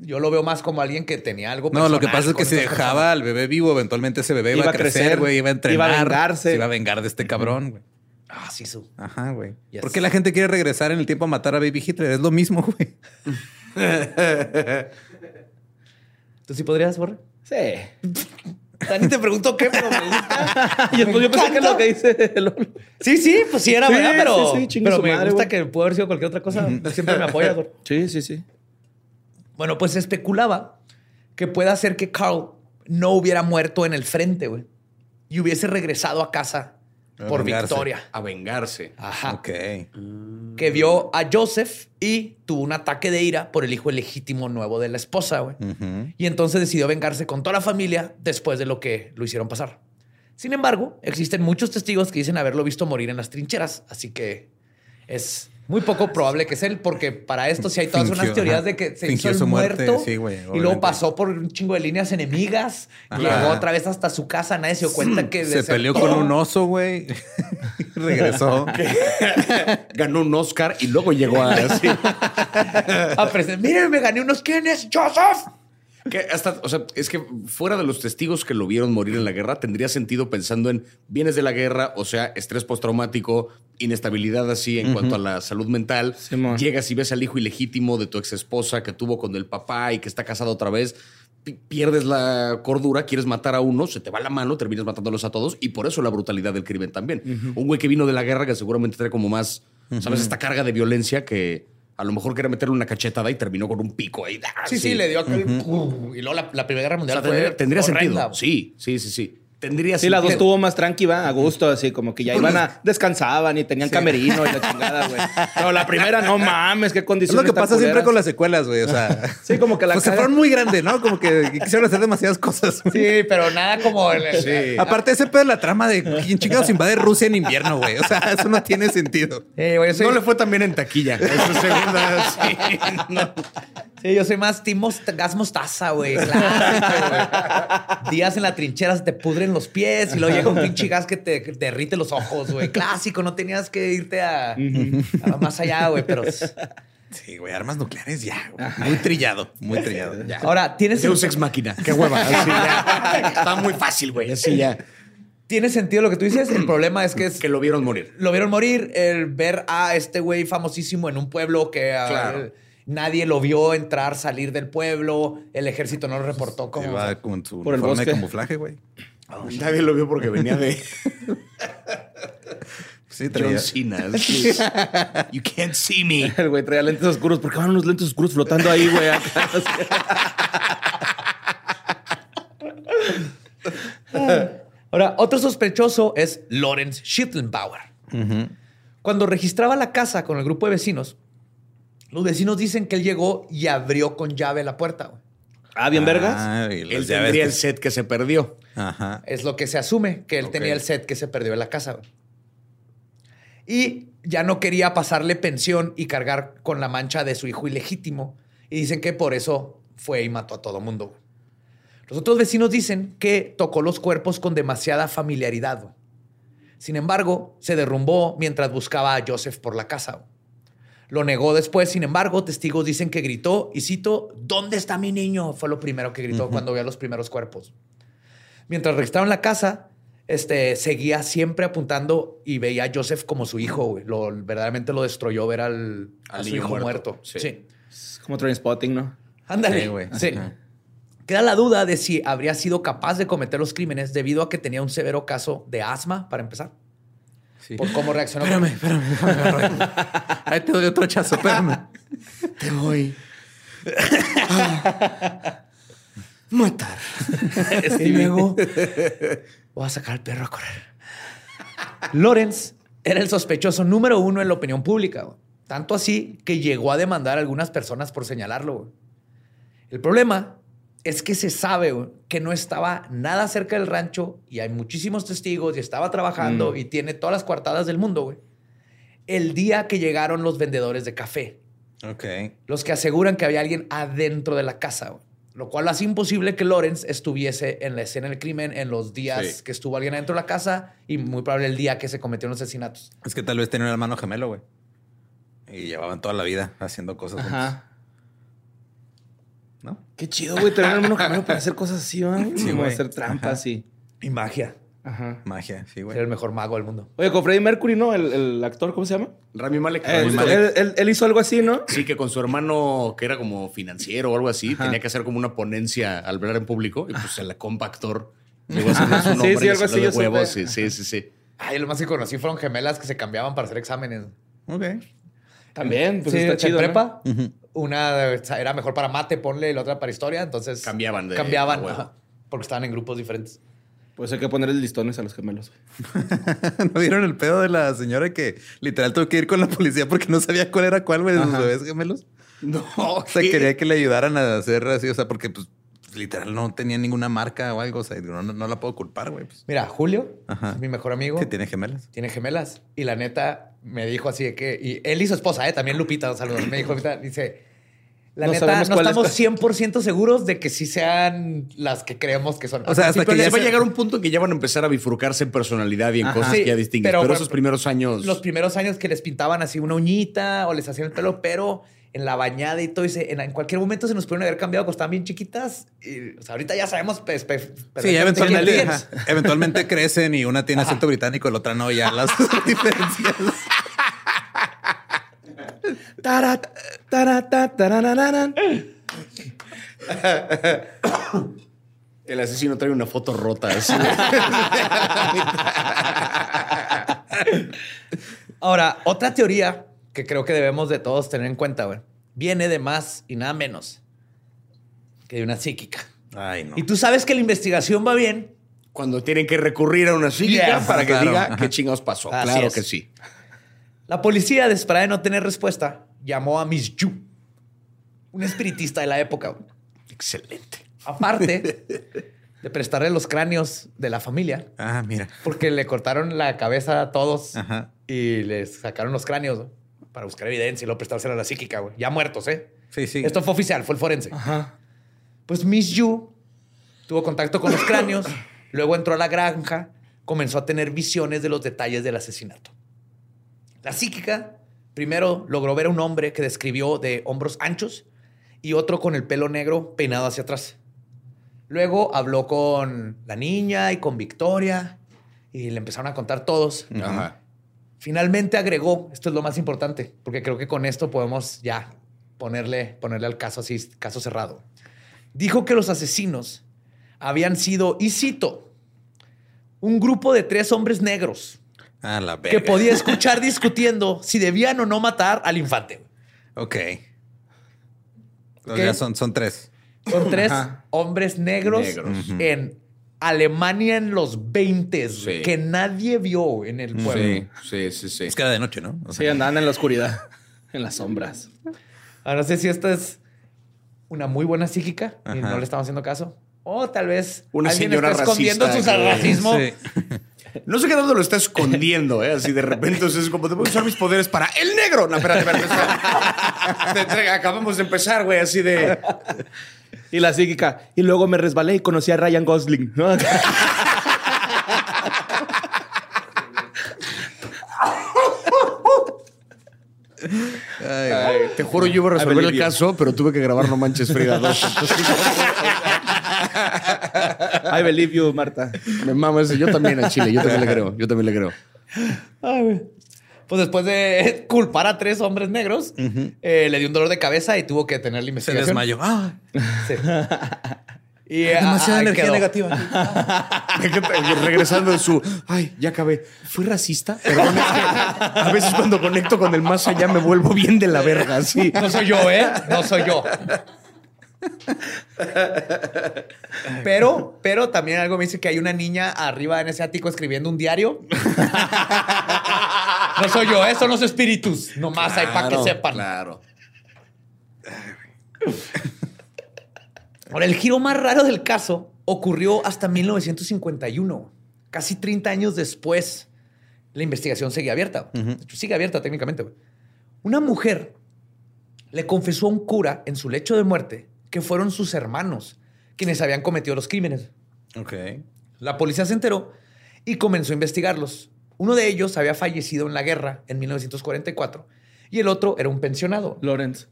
yo lo veo más como alguien que tenía algo. No, lo que pasa es que si dejaba persona. al bebé vivo, eventualmente ese bebé iba, Iba a crecer, crecer, güey, iba a entrenar. iba a vengarse. Se iba a vengar de este cabrón, güey. Ah, sí, su. Ajá, güey. Yes. ¿Por qué la gente quiere regresar en el tiempo a matar a Baby Hitler? Es lo mismo, güey. (laughs) ¿Tú sí podrías, Borre? Sí. Dani te preguntó qué, pero me gusta. (laughs) Y pues yo pensé que lo que dice Lolo. Sí, sí, pues sí era Sí, verdad, pero, sí, sí, chingue pero su me madre, gusta que pudo haber sido cualquier otra cosa. Siempre me apoyas, (laughs) Borre. Sí, sí, sí. Bueno, pues especulaba que pueda ser que Carl no hubiera muerto en el frente, güey. Y hubiese regresado a casa A por vengarse. victoria. A vengarse. Ajá. Ok. Que vio a Joseph y tuvo un ataque de ira por el hijo legítimo nuevo de la esposa, güey. Y entonces decidió vengarse con toda la familia después de lo que lo hicieron pasar. Sin embargo, existen muchos testigos que dicen haberlo visto morir en las trincheras, así que es muy poco probable que es él, porque para esto sí hay todas Fingió, unas teorías ajá. de que se Fingió hizo el su muerte, muerto sí, güey, y luego pasó por un chingo de líneas enemigas, Ajá. llegó otra vez hasta su casa, nadie se dio cuenta que Se desertó. peleó con un oso, güey. (laughs) Regresó. Ganó un Oscar y luego llegó a... sí. (laughs) a presen- Miren, me gané unos quiénes, Joseph. Que hasta, o sea, es que fuera de los testigos que lo vieron morir en la guerra, tendría sentido pensando en vienes de la guerra, o sea, estrés postraumático, inestabilidad así en cuanto a la salud mental. Llegas y ves al hijo ilegítimo de tu ex esposa que tuvo con el papá y que está casado otra vez. pi- Pierdes la cordura, quieres matar a uno, se te va la mano, terminas matándolos a todos y por eso la brutalidad del crimen también. Un güey que vino de la guerra que seguramente trae como más, ¿sabes? Esta carga de violencia que a lo mejor quería meterle una cachetada y terminó con un pico ahí. ¡ah! Sí, sí, le dio aquel... Y luego la, la Primera Guerra O Mundial sea, tendría, fue tendría horrenda, sentido. Sí, sí, sí, sí. Tendría Sí, la dos estuvo más tranqui, va, a gusto, así como que ya iban a descansaban y tenían camerino y la (laughs) chingada, güey. Pero la primera, no mames, qué Es condiciones. lo que pasa siempre con las secuelas, güey. O sea, (laughs) Sí, como que la pues se fueron muy grandes, ¿no? Como que quisieron hacer demasiadas cosas. güey. Sí, pero nada como... el- el- Aparte, ese pedo de la trama de quién chingados invade Rusia en invierno, güey. O sea, eso no tiene sentido. Güey, yo soy- No le fue tan bien en taquilla. Eso es segunda. (laughs) sí, no. Sí, yo soy más Most- Gas Mostaza, güey. Clásico, güey. Días en la trinchera se te pudren los pies y luego llega un (laughs) pinche gas que te que te derrite los ojos, güey. Clásico, no tenías que irte a, a más allá, güey. Pero Sí, güey, armas nucleares ya. güey. Muy trillado, muy trillado. ahora, ¿tienes, Deus ex máquina. Qué hueva. Así ya. Está muy fácil, güey. Así ya. ¿tiene sentido lo que tú dices? El problema es que es Que lo vieron morir. lo vieron morir, el ver a este güey famosísimo en un pueblo que ah, nadie lo vio entrar, salir del pueblo, el ejército no lo reportó como... Iba con su Por el de camuflaje, güey. Nadie lo vio porque venía de (laughs) Sí, traía. John Cena. (laughs) You can't see me. (laughs) El güey traía lentes oscuros. ¿Por qué van unos lentes oscuros flotando ahí, güey? Ahora, otro sospechoso es Lawrence Schittenbauer. Cuando registraba la casa con el grupo de vecinos, los vecinos dicen que él llegó y abrió con llave la puerta. güey. Ah, bien vergas. Ah, Él tendría que- el set que se perdió. Ajá. Es lo que se asume, que él tenía el set que se perdió en la casa. Y ya no quería pasarle pensión y cargar con la mancha de su hijo ilegítimo. Y dicen que por eso fue y mató a todo mundo. Los otros vecinos dicen que tocó los cuerpos con demasiada familiaridad. Sin embargo, se derrumbó mientras buscaba a Joseph por la casa. Lo negó después, sin embargo, testigos dicen que gritó, y cito, ¿dónde está mi niño? Fue lo primero que gritó cuando vio los primeros cuerpos. Mientras registraron la casa, este, seguía siempre apuntando y veía a Joseph como su hijo, güey. Lo, verdaderamente lo destruyó ver al, a su niño hijo muerto. muerto. Sí. Sí. Es como Trainspotting, ¿no? Ándale. Sí, güey. Sí. Ajá. Queda la duda de si habría sido capaz de cometer los crímenes debido a que tenía un severo caso de asma, para empezar. Sí. Por cómo reaccionó. Espérame, espérame. (laughs) Ahí te doy otro hachazo, espérame. (laughs) Te voy a matar. (laughs) y luego voy a sacar al perro a correr. Lawrence era el sospechoso número uno en la opinión pública. güey. Tanto así que llegó a demandar a algunas personas por señalarlo. güey. El problema es que se sabe güey, que no estaba nada cerca del rancho y hay muchísimos testigos y estaba trabajando Mm. y tiene todas las coartadas del mundo. güey. El día que llegaron los vendedores de café, Ok. los que aseguran que había alguien adentro de la casa, güey. lo cual hace imposible que Lawrence estuviese en la escena del crimen en los días Sí. que estuvo alguien adentro de la casa y muy probable el día que se cometieron los asesinatos. Es que tal vez tenía un hermano gemelo, güey. Y llevaban toda la vida haciendo cosas juntos. Qué chido, güey, tener un hermano gemelo para (laughs) hacer cosas así, ¿no? Sí, Como güey. hacer trampas y... Y magia. Ajá. Magia, sí, güey. Ser el mejor mago del mundo. Oye, con Freddie Mercury, ¿no? El, el actor, ¿cómo se llama? Rami Malek. Eh, Rami él, Malek. él- él hizo algo así, ¿no? Sí, que con su hermano, que era como financiero o algo así, tenía que hacer como una ponencia al hablar en público. Y pues el compa actor llegó a hacer su (laughs) Sí, nombre sí, algo así, de huevos. Sí, sí, sí, sí. Ay, lo más que conocí fueron gemelas que se cambiaban para hacer exámenes. Ok. También, pues Sí, está en chido, ¿no? Una era mejor para mate, ponle, y la otra para historia. Entonces Cambiaban de- Cambiaban. ajá, porque estaban en grupos diferentes. Pues hay que ponerle listones a los gemelos. (laughs) ¿No vieron el pedo de la señora que literal tuvo que ir con la policía porque no sabía cuál era cuál, güey, de sus bebés gemelos? No, O sea, quería que le ayudaran a hacer así, o sea, porque pues literal no tenía ninguna marca o algo, o sea, no, no- la puedo culpar, güey. Pues, Mira, Julio, Ajá. mi mejor amigo, que tiene gemelas. tiene gemelas. Y la neta me dijo así de que... Y él y su esposa, ¿eh? También Lupita, saludos. Me dijo, Lupita, dice... La No neta, no estamos cuál. 100% seguros de que sí sean las que creemos que son. O sea, hasta que ya va a llegar un punto en que ya van a empezar a bifurcarse en personalidad y en Ajá. cosas Sí, que ya distinguen. pero, esos primeros años. los primeros años que les pintaban así una uñita o les hacían el pelo, pero en la bañada y todo, dice, en, en cualquier momento se nos pudieron haber cambiado cuando estaban bien chiquitas. Y, o sea, ahorita ya sabemos. Pues, pues, Sí, ya eventualmente crecen y una tiene acento británico y la otra no, ya las (laughs) (laughs) diferencias. El asesino trae una foto rota. así. Ahora, otra teoría que creo que debemos de todos tener en cuenta, güey, viene de más y nada menos que de una psíquica. Ay, no. Y tú sabes que la investigación va bien. Cuando tienen que recurrir a una psíquica Yeah, para que claro. diga qué chingados pasó. Así claro es. que sí. La policía, desesperada de no tener respuesta, llamó a Miss Yu, un espiritista de la época. Excelente. Aparte (laughs) de prestarle los cráneos de la familia, Ah, mira. porque le cortaron la cabeza a todos Ajá. y les sacaron los cráneos ¿no? para buscar evidencia y luego prestársela a la psíquica, güey. Ya muertos, ¿eh? Sí, sí. Esto fue oficial, fue el forense. Ajá. Pues Miss Yu tuvo contacto con los cráneos, (coughs) luego entró a la granja, comenzó a tener visiones de los detalles del asesinato. La psíquica primero logró ver a un hombre que describió de hombros anchos y otro con el pelo negro peinado hacia atrás. Luego habló con la niña y con Victoria y le empezaron a contar todos. Ajá. Finalmente agregó, esto es lo más importante, porque creo que con esto podemos ya ponerle, ponerle al caso así, caso cerrado. Dijo que los asesinos habían sido, y cito, un grupo de tres hombres negros Ah, la verga. que podía escuchar discutiendo si debían o no matar al infante. Ok. O Ok. sea, son, son tres. Son tres Ajá. hombres negros, Negros. en Alemania en los 20 Sí. que nadie vio en el pueblo. Sí, sí, sí, sí. Es que era de noche, ¿no? O Sí, sea, andaban en la oscuridad, (laughs) en las sombras. Ahora no sé si esta es una muy buena psíquica y Ajá. no le estamos haciendo caso. O tal vez Una alguien está escondiendo su racismo. sí. (laughs) No sé qué tanto lo está escondiendo, ¿eh? Así de repente entonces es como, te voy a usar mis poderes para el negro. No, espérate, espérate. espérate. Te- te- Acabamos de empezar, güey, así de... Y la psíquica. Y luego me resbalé y conocí a Ryan Gosling. ¿no? Ay, Ay, te juro, yo iba a resolver el caso, pero tuve que grabar No Manches Frida 2. (laughs) I believe you, Marta. Me mama ese. Yo también a Chile. Yo también le creo. Yo también le creo. Ay, güey. Pues después de culpar a tres hombres negros, eh, le dio un dolor de cabeza y tuvo que tener la Se investigación. desmayó. Ah, Sí. Y demasiada ahí energía quedó. negativa. (laughs) Regresando en su. Ay, ya acabé. ¿Fui racista? Perdón, es que a veces cuando conecto con el más allá me vuelvo bien de la verga. Sí. No soy yo, ¿eh? No soy yo. (laughs) Pero, pero también algo me dice que hay una niña arriba en ese ático escribiendo un diario. (laughs) No soy yo, ¿eh? son los espíritus. Nomás hay para que Claro, sepan. Claro. Ahora, el giro más raro del caso ocurrió hasta 1951. Casi 30 años después, la investigación seguía abierta. De hecho, sigue abierta técnicamente. Una mujer le confesó a un cura en su lecho de muerte que fueron sus hermanos quienes habían cometido los crímenes. Ok. La policía se enteró y comenzó a investigarlos. Uno de ellos había fallecido en la guerra en 1944 y el otro era un pensionado. Lawrence.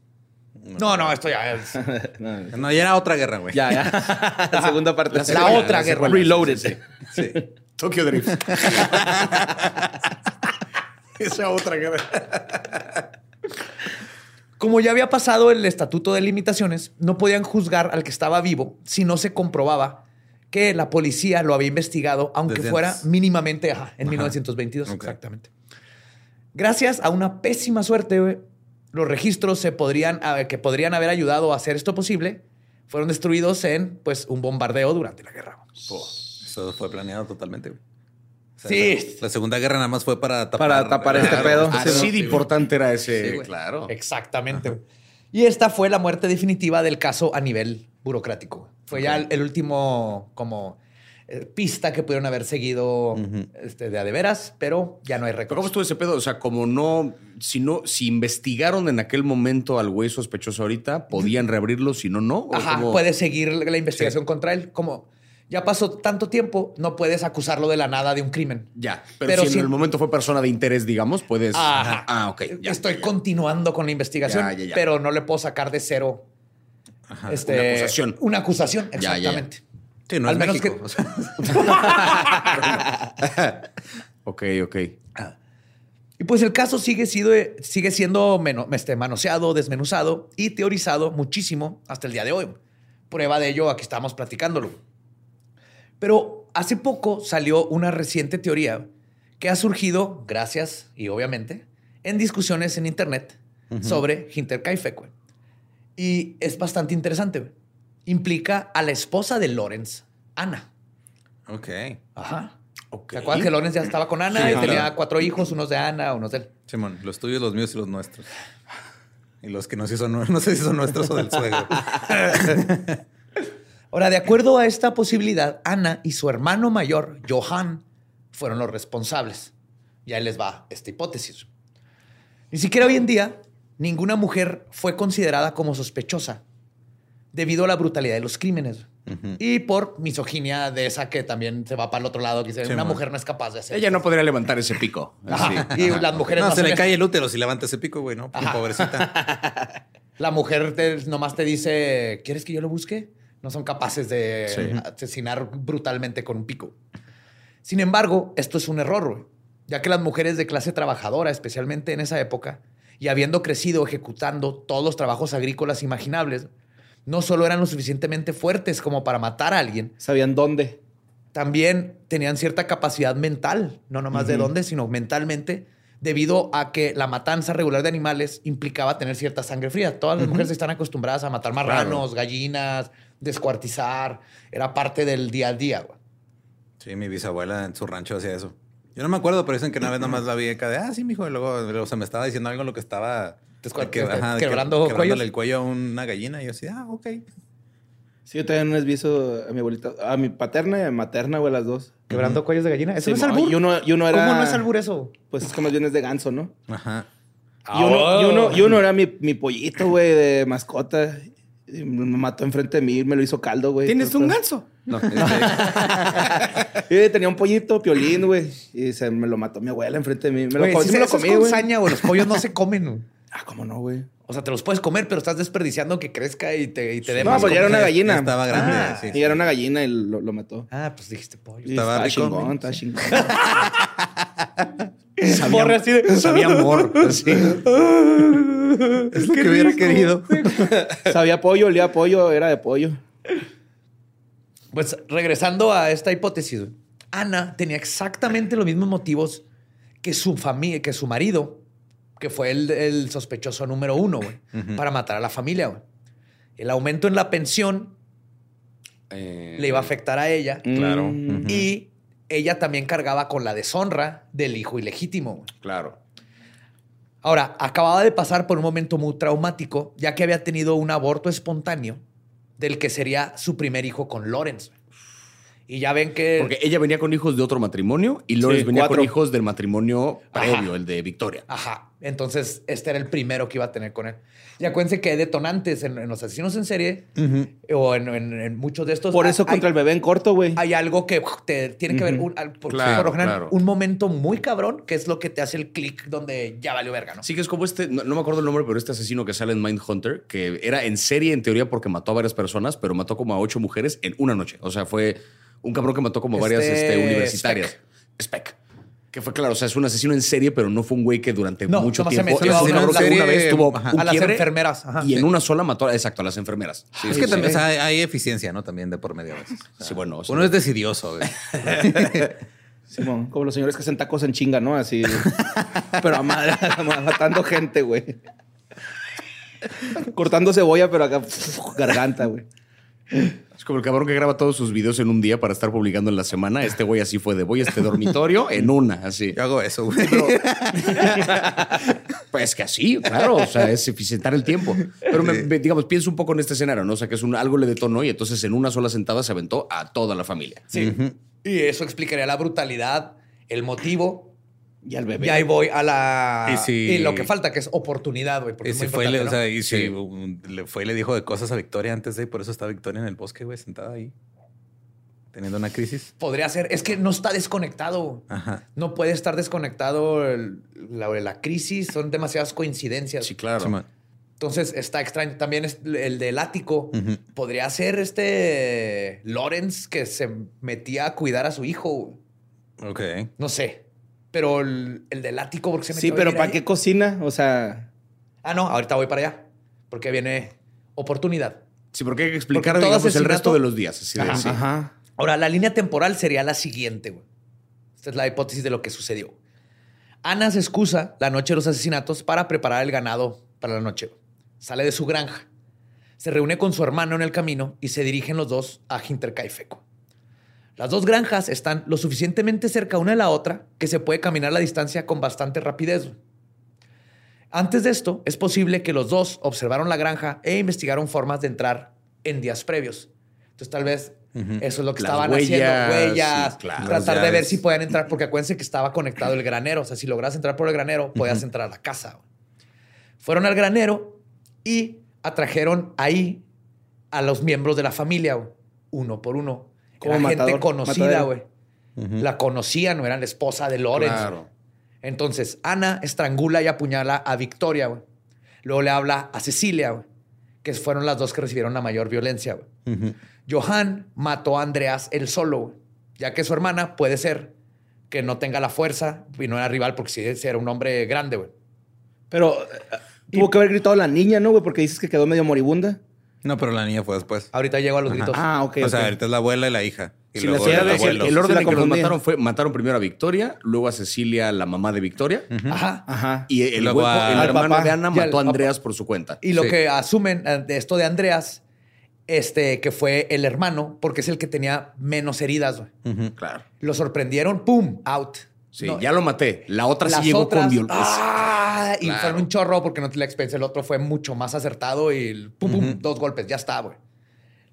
No, no, esto ya es... (laughs) No, No, ya era otra guerra, güey. ya, ya. (laughs) La segunda parte. La otra guerra. Reloaded. Sí. Tokyo Drift. (laughs) Esa otra guerra. Como ya había pasado el estatuto de limitaciones, no podían juzgar al que estaba vivo si no se comprobaba que la policía lo había investigado, aunque Desde fuera antes. mínimamente ajá, en Ajá. 1922. Ok. Exactamente. Gracias a una pésima suerte, los registros se podrían, que podrían haber ayudado a hacer esto posible fueron destruidos en pues, un bombardeo durante la guerra. Eso fue planeado totalmente. O sea, Sí. La, la Segunda Guerra nada más fue para tapar. Para tapar este pedo. Así eso. de importante era ese. Sí. Claro. Exactamente. Y esta fue la muerte definitiva del caso a nivel burocrático. Fue ya el, el último como eh, pista que pudieron haber seguido este, de a de veras, pero ya no hay Pero ¿cómo récord. estuvo ese pedo? O sea, como no, si no, si investigaron en aquel momento al güey sospechoso ahorita, podían reabrirlo, si no, no. ¿O Ajá, cómo? puede seguir la investigación contra él. Como ya pasó tanto tiempo, no puedes acusarlo de la nada de un crimen. Ya, pero, Pero si si- en el momento fue persona de interés, digamos, puedes. Ajá. Ah, ok. Ya. Estoy continuando con la investigación, pero no le puedo sacar de cero Ajá. este, una acusación. Una acusación, exactamente. Sí, no Al es menos México. que- o sea, (laughs) Ok, ok. Y pues el caso sigue, sido, sigue siendo meno- este, manoseado, desmenuzado y teorizado muchísimo hasta el día de hoy. Prueba de ello, aquí estamos platicándolo. Pero hace poco salió una reciente teoría que ha surgido, gracias y obviamente, en discusiones en Internet sobre Hinterkaifeck. güey. Y es bastante interesante. Implica a la esposa de Lawrence, Ana. ok. Ajá. Ok. ¿Te acuerdas que Lawrence ya estaba con Ana Sí, y claro. tenía cuatro hijos, unos de Ana, unos de él? Simón, los tuyos, los míos y los nuestros. Y los que no sé si son, no sé si son nuestros o del suegro. (laughs) Ahora, de acuerdo a esta posibilidad, Ana y su hermano mayor, Johan, fueron los responsables. Y ahí les va esta hipótesis. Ni siquiera hoy en día, ninguna mujer fue considerada como sospechosa debido a la brutalidad de los crímenes. Y por misoginia de esa que también se va para el otro lado, que dice, Sí, una man. mujer no es capaz de hacer. Ella no podría levantar ese pico. (laughs) Ajá. Sí. Y las mujeres No, no se le cae el útero si levanta ese pico, güey, ¿no? Pobrecita. (laughs) La mujer te- nomás te dice, ¿quieres que yo lo busque? No son capaces de Sí. asesinar brutalmente con un pico. Sin embargo, esto es un error, güey, ya que las mujeres de clase trabajadora, especialmente en esa época, y habiendo crecido ejecutando todos los trabajos agrícolas imaginables, no solo eran lo suficientemente fuertes como para matar a alguien, ¿Sabían dónde? también tenían cierta capacidad mental, no nomás de dónde, sino mentalmente, debido a que la matanza regular de animales implicaba tener cierta sangre fría. Todas las mujeres están acostumbradas a matar marranos, gallinas, descuartizar. Era parte del día a día. güey. Sí, mi bisabuela en su rancho hacía eso. Yo no me acuerdo, pero dicen que una vez nomás la vi acá de, ah, sí, mijo. Y luego, luego se me estaba diciendo algo lo que estaba que- ajá, quebrando quebrándole cuellos. el cuello a una gallina. Y yo así, ah, ok. Sí, yo también les vi eso a mi abuelita, a mi paterna y a mi materna, güey, las dos. Quebrando cuellos de gallina. ¿Eso Sí, no es albur? Y uno, y uno era... ¿Cómo no es albur eso? Pues es que más bien es de ganso, ¿no? Ajá. Y uno, Ah, y uno, y uno era mi, mi pollito, güey, de mascota. Me mató enfrente de mí, me lo hizo caldo, güey. ¿Tienes un ganso? No, este, (laughs) tenía un pollito, piolín, güey. Y se me lo mató mi abuela enfrente de mí. Me lo, Güey, sí me lo comí, con güey. saña, güey. Los pollos no se comen. güey. (laughs) Ah, ¿cómo no, güey? O sea, te los puedes comer, pero estás desperdiciando que crezca y te, y te dé No, más. pues ya era comida. una gallina. Estaba grande, Ah, sí. Y era una gallina y lo, lo mató. Ah, pues dijiste pollo. Y Estaba rico. chingón, está chingón. (laughs) Morre así de- Sabía amor. así. (laughs) Es lo que hubiera querido. (laughs) Sabía pollo, olía pollo, era de pollo. Pues regresando a esta hipótesis, Ana tenía exactamente los mismos motivos que su familia, que su marido, que fue el, el sospechoso número uno, para matar a la familia. El aumento en la pensión Eh, le iba a afectar a ella Claro. Mm. y ella también cargaba con la deshonra del hijo ilegítimo. Claro. Ahora, acababa de pasar por un momento muy traumático, ya que había tenido un aborto espontáneo del que sería su primer hijo con Lawrence. Y ya ven que... Porque ella venía con hijos de otro matrimonio y Lawrence Sí, venía cuatro. con hijos del matrimonio Ajá. previo, el de Victoria. Ajá. Entonces, este era el primero que iba a tener con él. Y acuérdense que hay detonantes en, en los asesinos en serie o en, en- en muchos de estos. Por eso hay, contra el bebé en corto, güey. hay algo que te tiene que ver, un, al- por, Claro, por general, claro. un momento muy cabrón, que es lo que te hace el clic donde ya valió verga, ¿no? Sí, que es como este, no, no me acuerdo el nombre, pero este asesino que sale en Mindhunter, que era en serie en teoría porque mató a varias personas, pero mató como a ocho mujeres en una noche. O sea, fue un cabrón que mató como varias Este, este, universitarias. Speck. Que fue claro, o sea, es un asesino en serie, pero no fue un güey que durante No, mucho se tiempo. a una serie, una vez tuvo ajá. un A las enfermeras, ajá. y en una sola mató, exacto, a las enfermeras. Sí, es que sí. también o sea, hay, hay eficiencia, ¿no? También de por medio a veces. O sea, Sí, bueno, uno es decidioso, güey. (laughs) Simón, como los señores que hacen tacos en chinga, ¿no? Así. pero a madre, matando gente, güey. Cortando cebolla, pero acá garganta, güey. Es como el cabrón que graba todos sus videos en un día para estar publicando en la semana. Este güey así fue de voy a este dormitorio en una, así. Yo hago eso, güey. Pues que así, claro, o sea, es eficientar el tiempo. Pero me- me- digamos, pienso un poco en este escenario, ¿no? O sea, que es un, algo le detonó y entonces en una sola sentada se aventó a toda la familia. Sí. Y eso explicaría la brutalidad, el motivo. Y al bebé. Y ahí voy a la. Y si- y lo que falta, que es oportunidad, güey. Y si fue, le, y si le fue y le dijo de cosas a Victoria antes de, y por eso está Victoria en el bosque, güey, sentada ahí. Teniendo una crisis. Podría ser. Es que no está desconectado. Ajá. No puede estar desconectado el- la, la crisis. Son demasiadas coincidencias. Sí, claro. Entonces está extraño. También es el del ático. Podría ser este Lawrence que se metía a cuidar a su hijo. Ok. No sé. Pero el, el del ático, porque se metió Sí, pero ¿para ahí? qué cocina? O sea, Ah, no, ahorita voy para allá. Porque viene oportunidad. Sí, porque hay que explicar digamos, el asesinato- resto de los días. Así de, Ajá. sí. ajá. Ahora, la línea temporal sería la siguiente, güey. Esta es la hipótesis de lo que sucedió. Ana se excusa la noche de los asesinatos para preparar el ganado para la noche. Sale de su granja. Se reúne con su hermano en el camino y se dirigen los dos a Hinterkaifeco. Las dos granjas están lo suficientemente cerca una de la otra que se puede caminar la distancia con bastante rapidez. Antes de esto, es posible que los dos observaron la granja e investigaron formas de entrar en días previos. Entonces, tal vez eso es lo que Las estaban huellas, haciendo, huellas, sí, claro. tratar de ver si podían entrar, porque acuérdense que estaba conectado el granero. O sea, si logras entrar por el granero, podías entrar a la casa. Fueron al granero y atrajeron ahí a los miembros de la familia, uno por uno. Como Era gente conocida, güey. La conocían, no eran la esposa de Lorenz. Claro. Entonces, Ana estrangula y apuñala a Victoria, güey. Luego le habla a Cecilia, güey, que fueron las dos que recibieron la mayor violencia, güey. Johan mató a Andreas él solo, güey, ya que su hermana puede ser que no tenga la fuerza y no era rival porque sí, sí era un hombre grande, güey. Pero eh, tuvo que haber gritado la niña, ¿no, güey? Porque dices que quedó medio moribunda. No, pero la niña fue después. Ahorita llego a los gritos. Ah, ok. o sea, ahorita es la abuela y la hija. Y Sí, luego la el. El Sí, orden en que los mataron fue, mataron primero a Victoria, luego a Cecilia, la mamá de Victoria, Ajá. Ajá. y el, Luego hueco- a- el hermano papá. de Ana mató a papá. Andreas por su cuenta. Y lo Sí. que asumen eh, de esto de Andreas, este, que fue el hermano, porque es el que tenía menos heridas, güey. Claro. Lo sorprendieron, ¡pum! Out. Sí, No, ya lo maté. La otra sí llegó otras, con violencia. ¡ah! Y Claro. fueron un chorro porque no te la expensa. El otro fue mucho más acertado y el pum, pum, dos golpes, ya está, güey.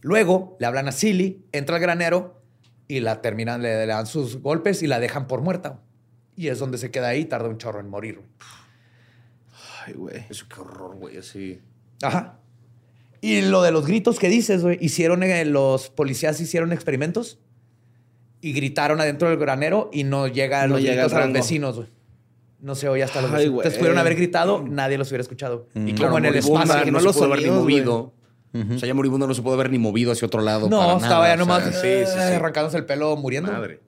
Luego le hablan a Silly, entra al granero y la terminan, le, le dan sus golpes y la dejan por muerta. Y es donde se queda ahí, tarda un chorro en morir. güey. Ay, güey. Eso qué horror, güey, así. Ajá. Y lo de los gritos que dices, güey, hicieron, eh, los policías hicieron experimentos y gritaron adentro del granero y no llega No los llega gritos a los vecinos, güey. No se oye hasta los Ay. Entonces pudieron haber gritado, nadie los hubiera escuchado. Y Como en el espacio. que no, no se los pudo haber ni movido. O sea, ya moribundo no se pudo haber ni movido hacia otro lado. No, para estaba nada, ya o sea, nomás sí, sí, sí. arrancándose el pelo, muriendo. Madre.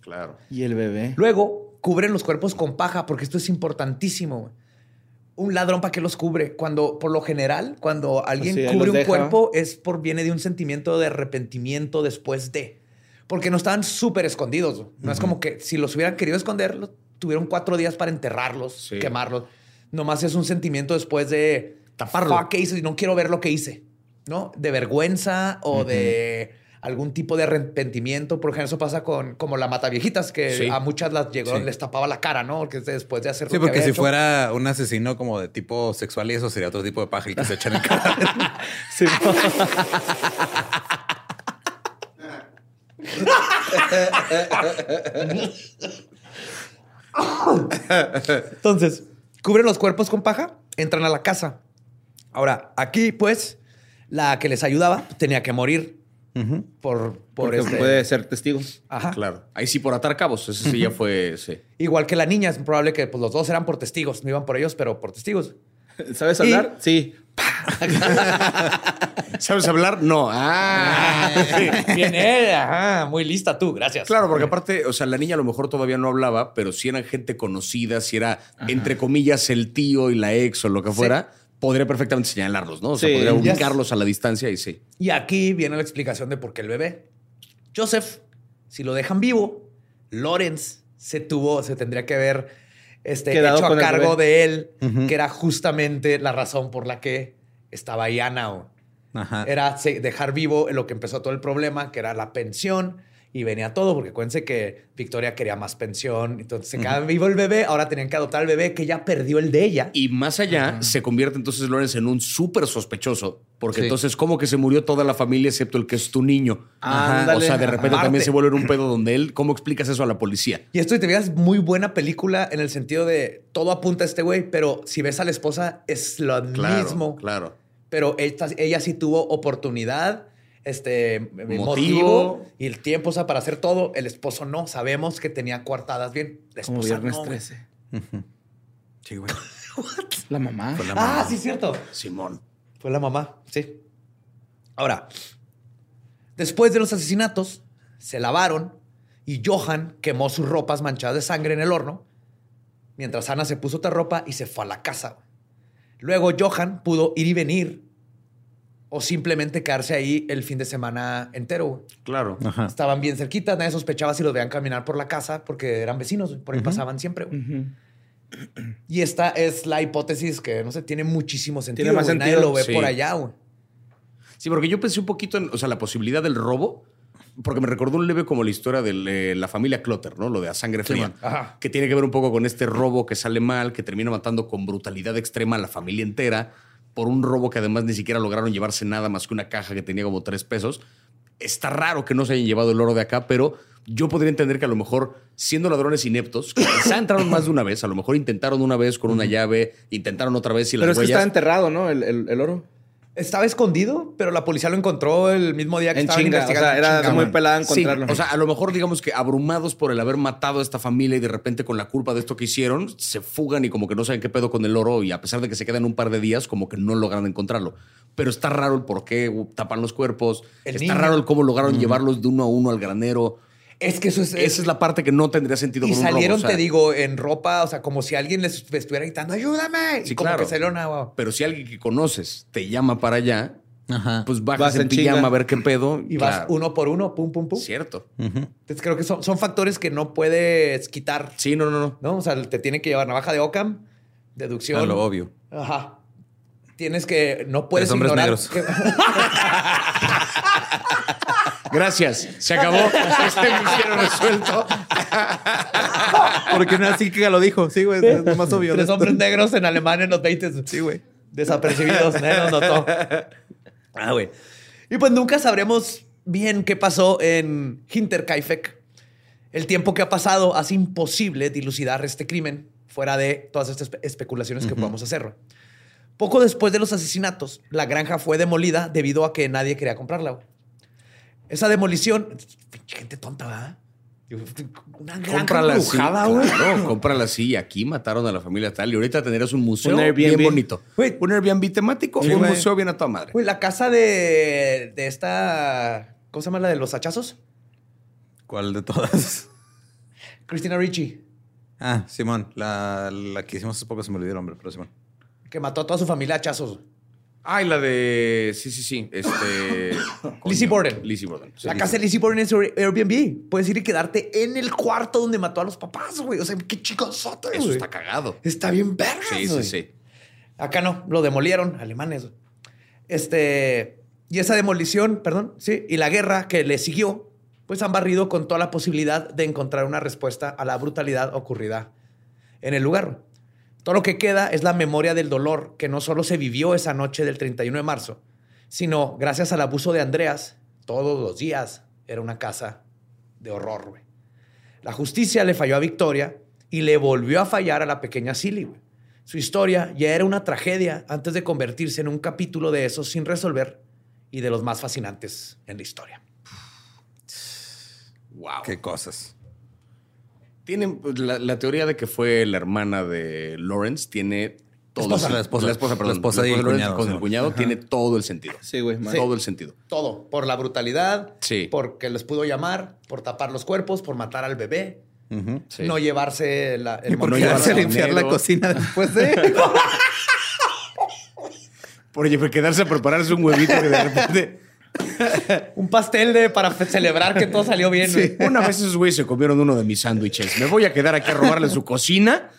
Claro. Y el bebé. Luego, cubren los cuerpos con paja, porque esto es importantísimo. Un ladrón, ¿para qué los cubre? Cuando, por lo general, cuando alguien Pues cubre un deja. cuerpo, es por viene de un sentimiento de arrepentimiento después de. Porque no estaban súper escondidos. No es como que si los hubieran querido esconder, los- tuvieron cuatro días para enterrarlos, Sí. quemarlos. Nomás es un sentimiento después de Taparlo. "Fuck, ¿qué hice? Y no quiero ver lo que hice. ¿No? De vergüenza o de algún tipo de arrepentimiento. Por ejemplo, eso pasa con como la mata viejitas, que Sí. a muchas las llegó, Sí. les tapaba la cara, ¿no? Porque es después de hacer Sí, lo que porque si hecho. fuera un asesino como de tipo sexual y eso sería otro tipo de paja el que se echan en cara. (laughs) Sí, (laughs) (laughs) Entonces, cubren los cuerpos con paja, entran a la casa. Ahora, aquí, pues, la que les ayudaba tenía que morir por, por porque este- puede ser testigo. Ajá. Claro. Ahí sí por atar cabos. Ese sí ya fue. Sí. Igual que la niña, es probable que pues, los dos eran por testigos. No iban por ellos, pero por testigos. (laughs) ¿Sabes hablar? Sí. (laughs) ¿Sabes hablar? No. Ah. Bien, ajá, muy lista tú, gracias. Claro, porque aparte, o sea, la niña a lo mejor todavía no hablaba, pero si eran gente conocida, si era, entre comillas, el tío y la ex o lo que fuera, podría perfectamente señalarlos, ¿no? O sea, Sí, podría ubicarlos a la distancia y sí. Y aquí viene la explicación de por qué el bebé. Joseph, si lo dejan vivo, Lawrence se tuvo, se tendría que haber este, hecho a cargo de él, que era justamente la razón por la que estaba ahí Ana. Ajá. Era dejar vivo lo que empezó todo el problema, que era la pensión. Y venía todo, porque acuérdense que Victoria quería más pensión. Entonces se quedaba vivo el bebé. Ahora tenían que adoptar al bebé que ya perdió el de ella. Y más allá, se convierte entonces Lawrence en un súper sospechoso, porque Sí. entonces como que se murió toda la familia excepto el que es tu niño. Ajá. O sea, de repente también se vuelve un pedo donde él, ¿cómo explicas eso a la policía? Y esto, y te veas muy buena película en el sentido de todo apunta a este güey, pero si ves a la esposa es lo mismo. Claro. Pero esta- ella sí tuvo oportunidad, este motivo. Motivo. y el tiempo, o sea, para hacer todo. El esposo no. Sabemos que tenía coartadas bien. La Como esposa viernes no, güey. 13. Sí, güey. (laughs) La mamá. Fue la Ah, mamá. sí, cierto. Simón. Fue la mamá, sí. Ahora, después de los asesinatos, se lavaron y Johan quemó sus ropas manchadas de sangre en el horno, mientras Ana se puso otra ropa y se fue a la casa. Luego Johan pudo ir y venir o simplemente quedarse ahí el fin de semana entero. güey. Claro. Ajá. Estaban bien cerquitas, nadie sospechaba si los veían caminar por la casa porque eran vecinos, por ahí pasaban siempre. güey. Ujú. Y esta es la hipótesis que, no sé, tiene muchísimo sentido. Tiene más. Nadie lo ve sí. por allá, güey. Sí, porque yo pensé un poquito en, o sea, la posibilidad del robo, porque me recordó un leve como la historia de la familia Clutter, ¿no? Lo de a sangre fría. Que tiene que ver un poco con este robo que sale mal, que termina matando con brutalidad extrema a la familia entera, por un robo que además ni siquiera lograron llevarse nada más que una caja que tenía como tres pesos. Está raro que no se hayan llevado el oro de acá, pero yo podría entender que a lo mejor, siendo ladrones ineptos, quizá entraron más de una vez, a lo mejor intentaron una vez con una llave, intentaron otra vez y Pero las es que está huellas... enterrado, ¿no? El, el- el oro. Estaba escondido, pero la policía lo encontró el mismo día que En estaban chinga. O investigando. sea, era Chinga, muy pelada Sí, encontrarlo. o sea, a lo mejor digamos que abrumados por el haber matado a esta familia y de repente con la culpa de esto que hicieron, se fugan y como que no saben qué pedo con el oro y a pesar de que se quedan un par de días, como que no logran encontrarlo. Pero está raro el por qué tapan los cuerpos, El está niño. raro el cómo lograron llevarlos de uno a uno al granero. Es que eso es. Esa es la parte que no tendría sentido y con un robo, salieron, o sea, te digo, en ropa, o sea, como si alguien les estuviera gritando, ayúdame. y Sí, como claro. que salieron a. Pero si alguien que conoces te llama para allá, Ajá. pues bajas Vas en, en pijama a ver qué pedo. Y vas uno por uno, pum, pum, pum. Cierto. Entonces creo que son, son factores que no puedes quitar. Sí, no, no, no. ¿No? O sea, te tiene que llevar navaja de Ockham, deducción. A lo obvio. Ajá. Tienes que. No puedes Tres hombres ignorar. negros. que- (laughs) (laughs) Gracias. Se acabó. Este misterio resuelto. Porque no así que lo dijo. Sí, güey. Es lo más obvio. Tres hombres negros en Alemania en los 20. Sí, güey. Desapercibidos. Nos notó. Ah, güey. Y pues nunca sabremos bien qué pasó en Hinterkaifeck. El tiempo que ha pasado hace imposible dilucidar este crimen fuera de todas estas espe- especulaciones que podamos hacer. Poco después de los asesinatos, la granja fue demolida debido a que nadie quería comprarla. Esa demolición... Pinche gente tonta, ¿verdad? Una granja Cómprala embrujada, güey. Claro, cómprala así. Y aquí mataron a la familia tal. Y ahorita tendrás un museo Un Airbnb. bien bonito. Güey. Un Airbnb temático, Sí, un museo bien a toda madre. Güey, la casa de, de esta. ¿Cómo se llama la de los hachazos? ¿Cuál de todas? (laughs) Christina Ricci, Ah, Simón, la, la que hicimos hace poco se me olvidó el nombre, pero Simón. que mató a toda su familia a hachazos. Ay, la de. Sí, sí, sí. Este. (coughs) Lizzie Borden. Lizzie Borden. sí. la casa de Lizzie Borden es Airbnb. Puedes ir y quedarte en el cuarto donde mató a los papás, güey. O sea, qué chicosote, Eso güey. está cagado. Está bien verga, Sí, sí, sí. Acá no, lo demolieron, alemanes. Este, y esa demolición, perdón, sí, y la guerra que le siguió, pues han barrido con toda la posibilidad de encontrar una respuesta a la brutalidad ocurrida en el lugar. Todo lo que queda es la memoria del dolor que no solo se vivió esa noche del 31 de marzo, sino gracias al abuso de Andreas, todos los días era una casa de horror, güey. La justicia le falló a Victoria y le volvió a fallar a la pequeña Silly, güey. Su historia ya era una tragedia antes de convertirse en un capítulo de esos sin resolver y de los más fascinantes en la historia. Wow. Qué cosas. Tienen pues, la, la teoría de que fue la hermana de Lawrence tiene todo Esposa. el- La esposa. la esposa, perdón, La esposa y el de Lawrence cuñado, con sí. el cuñado tiene todo el sentido. Sí, güey. man. Todo el sentido. Todo, por la brutalidad, Sí. porque les pudo llamar, por tapar los cuerpos, por matar al bebé. Sí. no llevarse la, el Y por no quedarse a llevarse limpiar la cocina después de. (laughs) Por quedarse a prepararse un huevito que de repente. (laughs) un pastel de para celebrar que todo salió bien. güey. Una vez esos güeyes se comieron uno de mis sándwiches. Me voy a quedar aquí a robarle su cocina.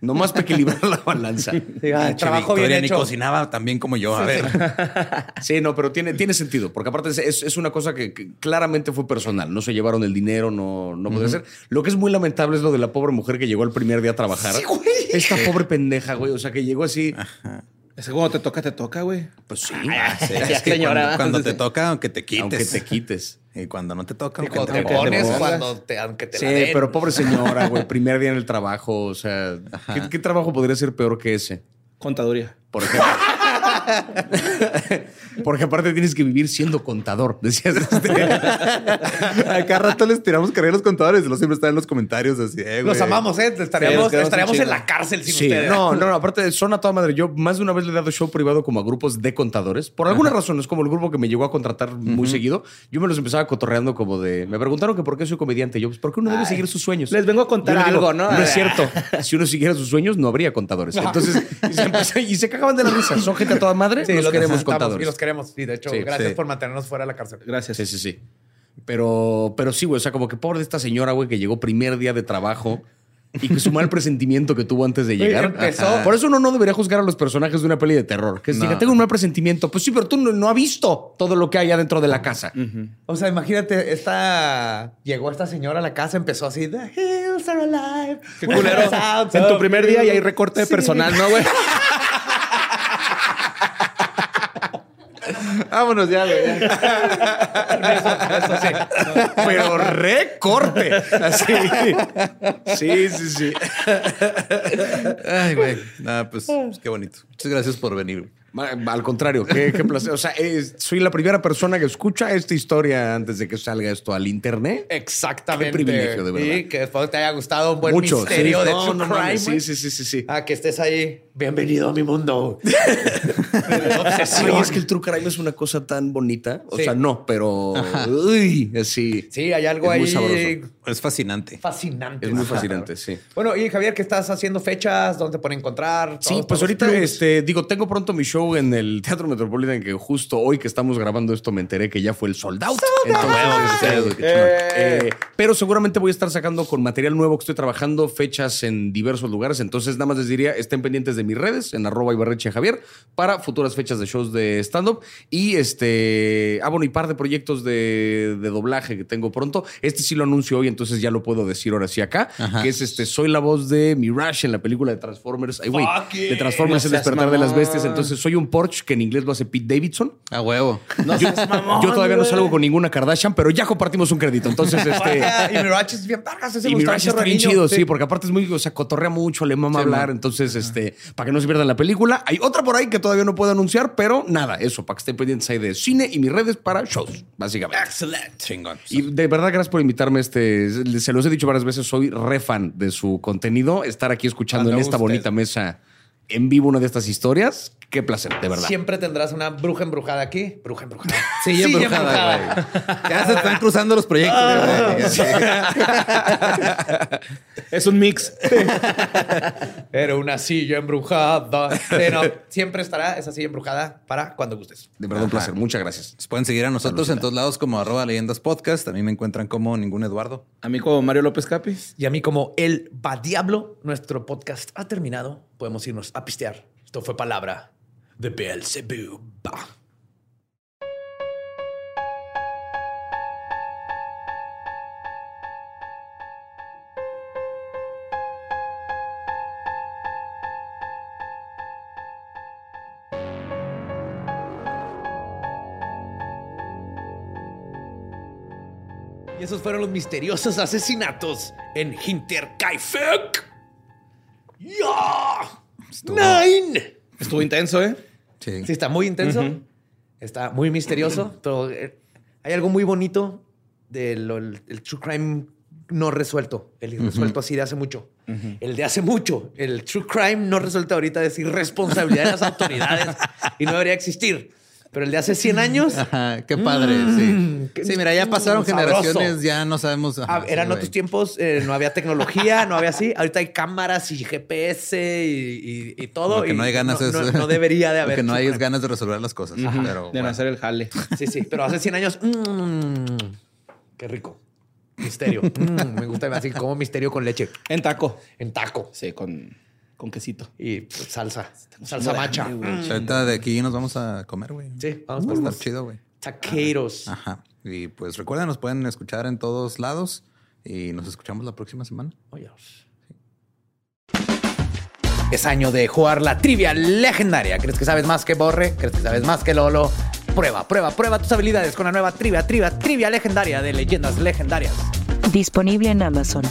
Nomás para equilibrar la balanza. Sí, ah, Pinche trabajo bien Victoria ni hecho. cocinaba tan bien como yo. A ver. (laughs) Sí, no, pero tiene, tiene sentido, porque aparte es, es- es una cosa que, que claramente fue personal. No se llevaron el dinero, no, no puede ser. Lo que es muy lamentable es lo de la pobre mujer que llegó el primer día a trabajar. Sí, güey. Esta pobre pendeja, güey. O sea, que llegó así. Es que cuando te toca, te toca, güey. Pues sí, Sí, es que señora. cuando, cuando te toca, aunque te quites. aunque te quites. Y cuando no te toca, aunque cuando te, te pones, cuando te, aunque te Sí, la den. pero pobre señora, güey. (laughs) Primer día en el trabajo. O sea, ¿qué, qué trabajo podría ser peor que ese? Contaduría. Por ejemplo. Porque aparte tienes que vivir siendo contador. Decías. Este. A cada rato les tiramos carrera a los contadores. Los siempre están en los comentarios así. eh, Los amamos, ¿eh? Estaríamos, estaríamos en la cárcel sin Sí, ustedes. no, no, no, aparte son a toda madre. Yo más de una vez le he dado show privado como a grupos de contadores. Por alguna razón, es como el grupo que me llegó a contratar muy seguido. Yo me los empezaba cotorreando como de. Me preguntaron que por qué soy comediante. Yo, pues porque uno debe seguir sus sueños. Les vengo a contar digo, algo, ¿no? No es cierto. Si uno siguiera sus sueños, no habría contadores. (laughs) Entonces, y se, empezó- y se cagaban de la risa. Son gente a toda madre. Sí, los los queremos contadores. Y los queremos. Y de hecho, Sí, gracias sí. por mantenernos fuera de la cárcel. Gracias. Sí, sí, sí. Pero, pero sí, güey. O sea, como que pobre de esta señora, güey, que llegó primer día de trabajo y que su mal (laughs) presentimiento que tuvo antes de llegar. Ajá. Por eso uno no debería juzgar a los personajes de una peli de terror. Que si No. tengo un mal presentimiento, pues sí, pero tú no, no has visto todo lo que hay adentro de la casa. O sea, imagínate, esta llegó esta señora a la casa, empezó así, The hills are alive. Qué culero. (laughs) En tu primer día y hay (laughs) recorte de Sí. personal, ¿no, güey? Vámonos ya, güey. (laughs) Eso sí. Pero recorte. Así. Sí, sí, sí. Ay, güey. Ah, pues, pues, qué bonito. Muchas gracias por venir. Al contrario, qué, qué (laughs) placer. O sea, es- soy la primera persona que escucha esta historia antes de que salga esto al internet. Exactamente. Qué privilegio, de verdad. Y que espero te haya gustado un buen Mucho. misterio sí. de No, True no Crime. Sí, sí, sí, sí, sí. Ah, que estés ahí. Bienvenido a mi mundo. (laughs) Sí, es que el true crime es una cosa tan bonita. O Sí. sea, no, pero. Uy, así. Sí, hay algo Es muy ahí sabroso. Es fascinante. fascinante. Es muy fascinante, sí. Bueno, y Javier, ¿qué estás haciendo fechas? ¿Dónde te pueden encontrar? Sí, pues ahorita, clubs. este, digo, tengo pronto mi show en el Teatro Metropolitan, que justo hoy que estamos grabando esto me enteré que ya fue el sold out. Entonces, este, qué chingón. eh, pero seguramente voy a estar sacando con material nuevo que estoy trabajando, fechas en diversos lugares. Entonces, nada más les diría, estén pendientes de mis redes, en arroba Ibarreche Javier, para futuras fechas de shows de stand-up. Y este, ah, bueno, y par de proyectos de, de doblaje que tengo pronto. Este sí lo anuncio hoy, entonces ya lo puedo decir ahora sí acá, Ajá. que es este, soy la voz de Mirage en la película de Transformers. Ay, güey, de. Transformers No el despertar de las bestias. Entonces, soy un Porsche que en inglés lo hace Pete Davidson. A huevo. No Yo, seas mamón, yo todavía no salgo con ninguna Kardashian, pero ya compartimos un crédito. Entonces, (laughs) este. Y Mirage es bien vergas. ese Y me mi gustaba Rush un está bien chido, sí. porque aparte es muy, o sea, cotorrea mucho, le mama hablar. Entonces, este, para que no se pierdan la película. Hay otra por ahí que todavía no puedo anunciar, pero nada, eso, para que estén pendientes ahí de cine y mis redes para shows, básicamente. Excelente. Chingón. Y de verdad, gracias por invitarme. Este, se los he dicho varias veces, soy re fan de su contenido. Estar aquí escuchando en esta bonita mesa en vivo una de estas historias, qué placer, de verdad. Siempre tendrás una bruja embrujada aquí. Bruja embrujada. (laughs) Sí, embrujada, güey. Ya se están cruzando los proyectos. güey. (laughs) Es un mix. (laughs) Era una silla embrujada. No, siempre estará esa silla embrujada para cuando gustes. De verdad, un placer. Muchas gracias. Pueden seguir a nosotros en todos lados como arroba leyendas podcast. A mí me encuentran como ningún Eduardo. A mí como Mario López Capi. Y a mí como el va diablo, nuestro podcast ha terminado. Podemos irnos a pistear. Esto fue palabra de Beelzebub. Y esos fueron los misteriosos asesinatos en Hinterkaifeck. ¡Ya! ¡Nine! Estuvo intenso, ¿eh? Sí. Sí, está muy intenso. Está muy misterioso, pero eh, hay algo muy bonito del el, el true crime no resuelto. El irresuelto así de hace mucho. El de hace mucho. El true crime no resuelto ahorita es irresponsabilidad de las autoridades y no debería existir. Pero el de hace 100 años Ajá, qué padre, sí. qué- Sí, mira, ya pasaron mm, sabroso. generaciones, ya no sabemos. ajá, Ah, eran sí, otros tiempos, eh, no había tecnología, no había así. Ahorita hay cámaras y GPS y, y- y todo. Lo que y no hay ganas no, es. no- (laughs) no debería de lo haber. que no hay es ganas de resolver las cosas. Pero, de no bueno. hacer el jale. Sí, sí, pero hace 100 años, mmm, qué rico. Misterio. Mm, me gusta así como misterio con leche En taco. en taco Sí, con, con quesito. y pues, salsa, salsa macha. Ahorita de aquí nos vamos a comer, güey. Sí, vamos Va por a estar chido, güey. taqueros. Ajá. Y pues recuerden, nos pueden escuchar en todos lados y nos escuchamos la próxima semana. Oye. Es año de jugar la trivia legendaria. ¿Crees que sabes más que Borre? ¿Crees que sabes más que Lolo? Prueba, prueba, prueba tus habilidades con la nueva trivia, trivia, trivia legendaria de leyendas legendarias. Disponible en Amazon.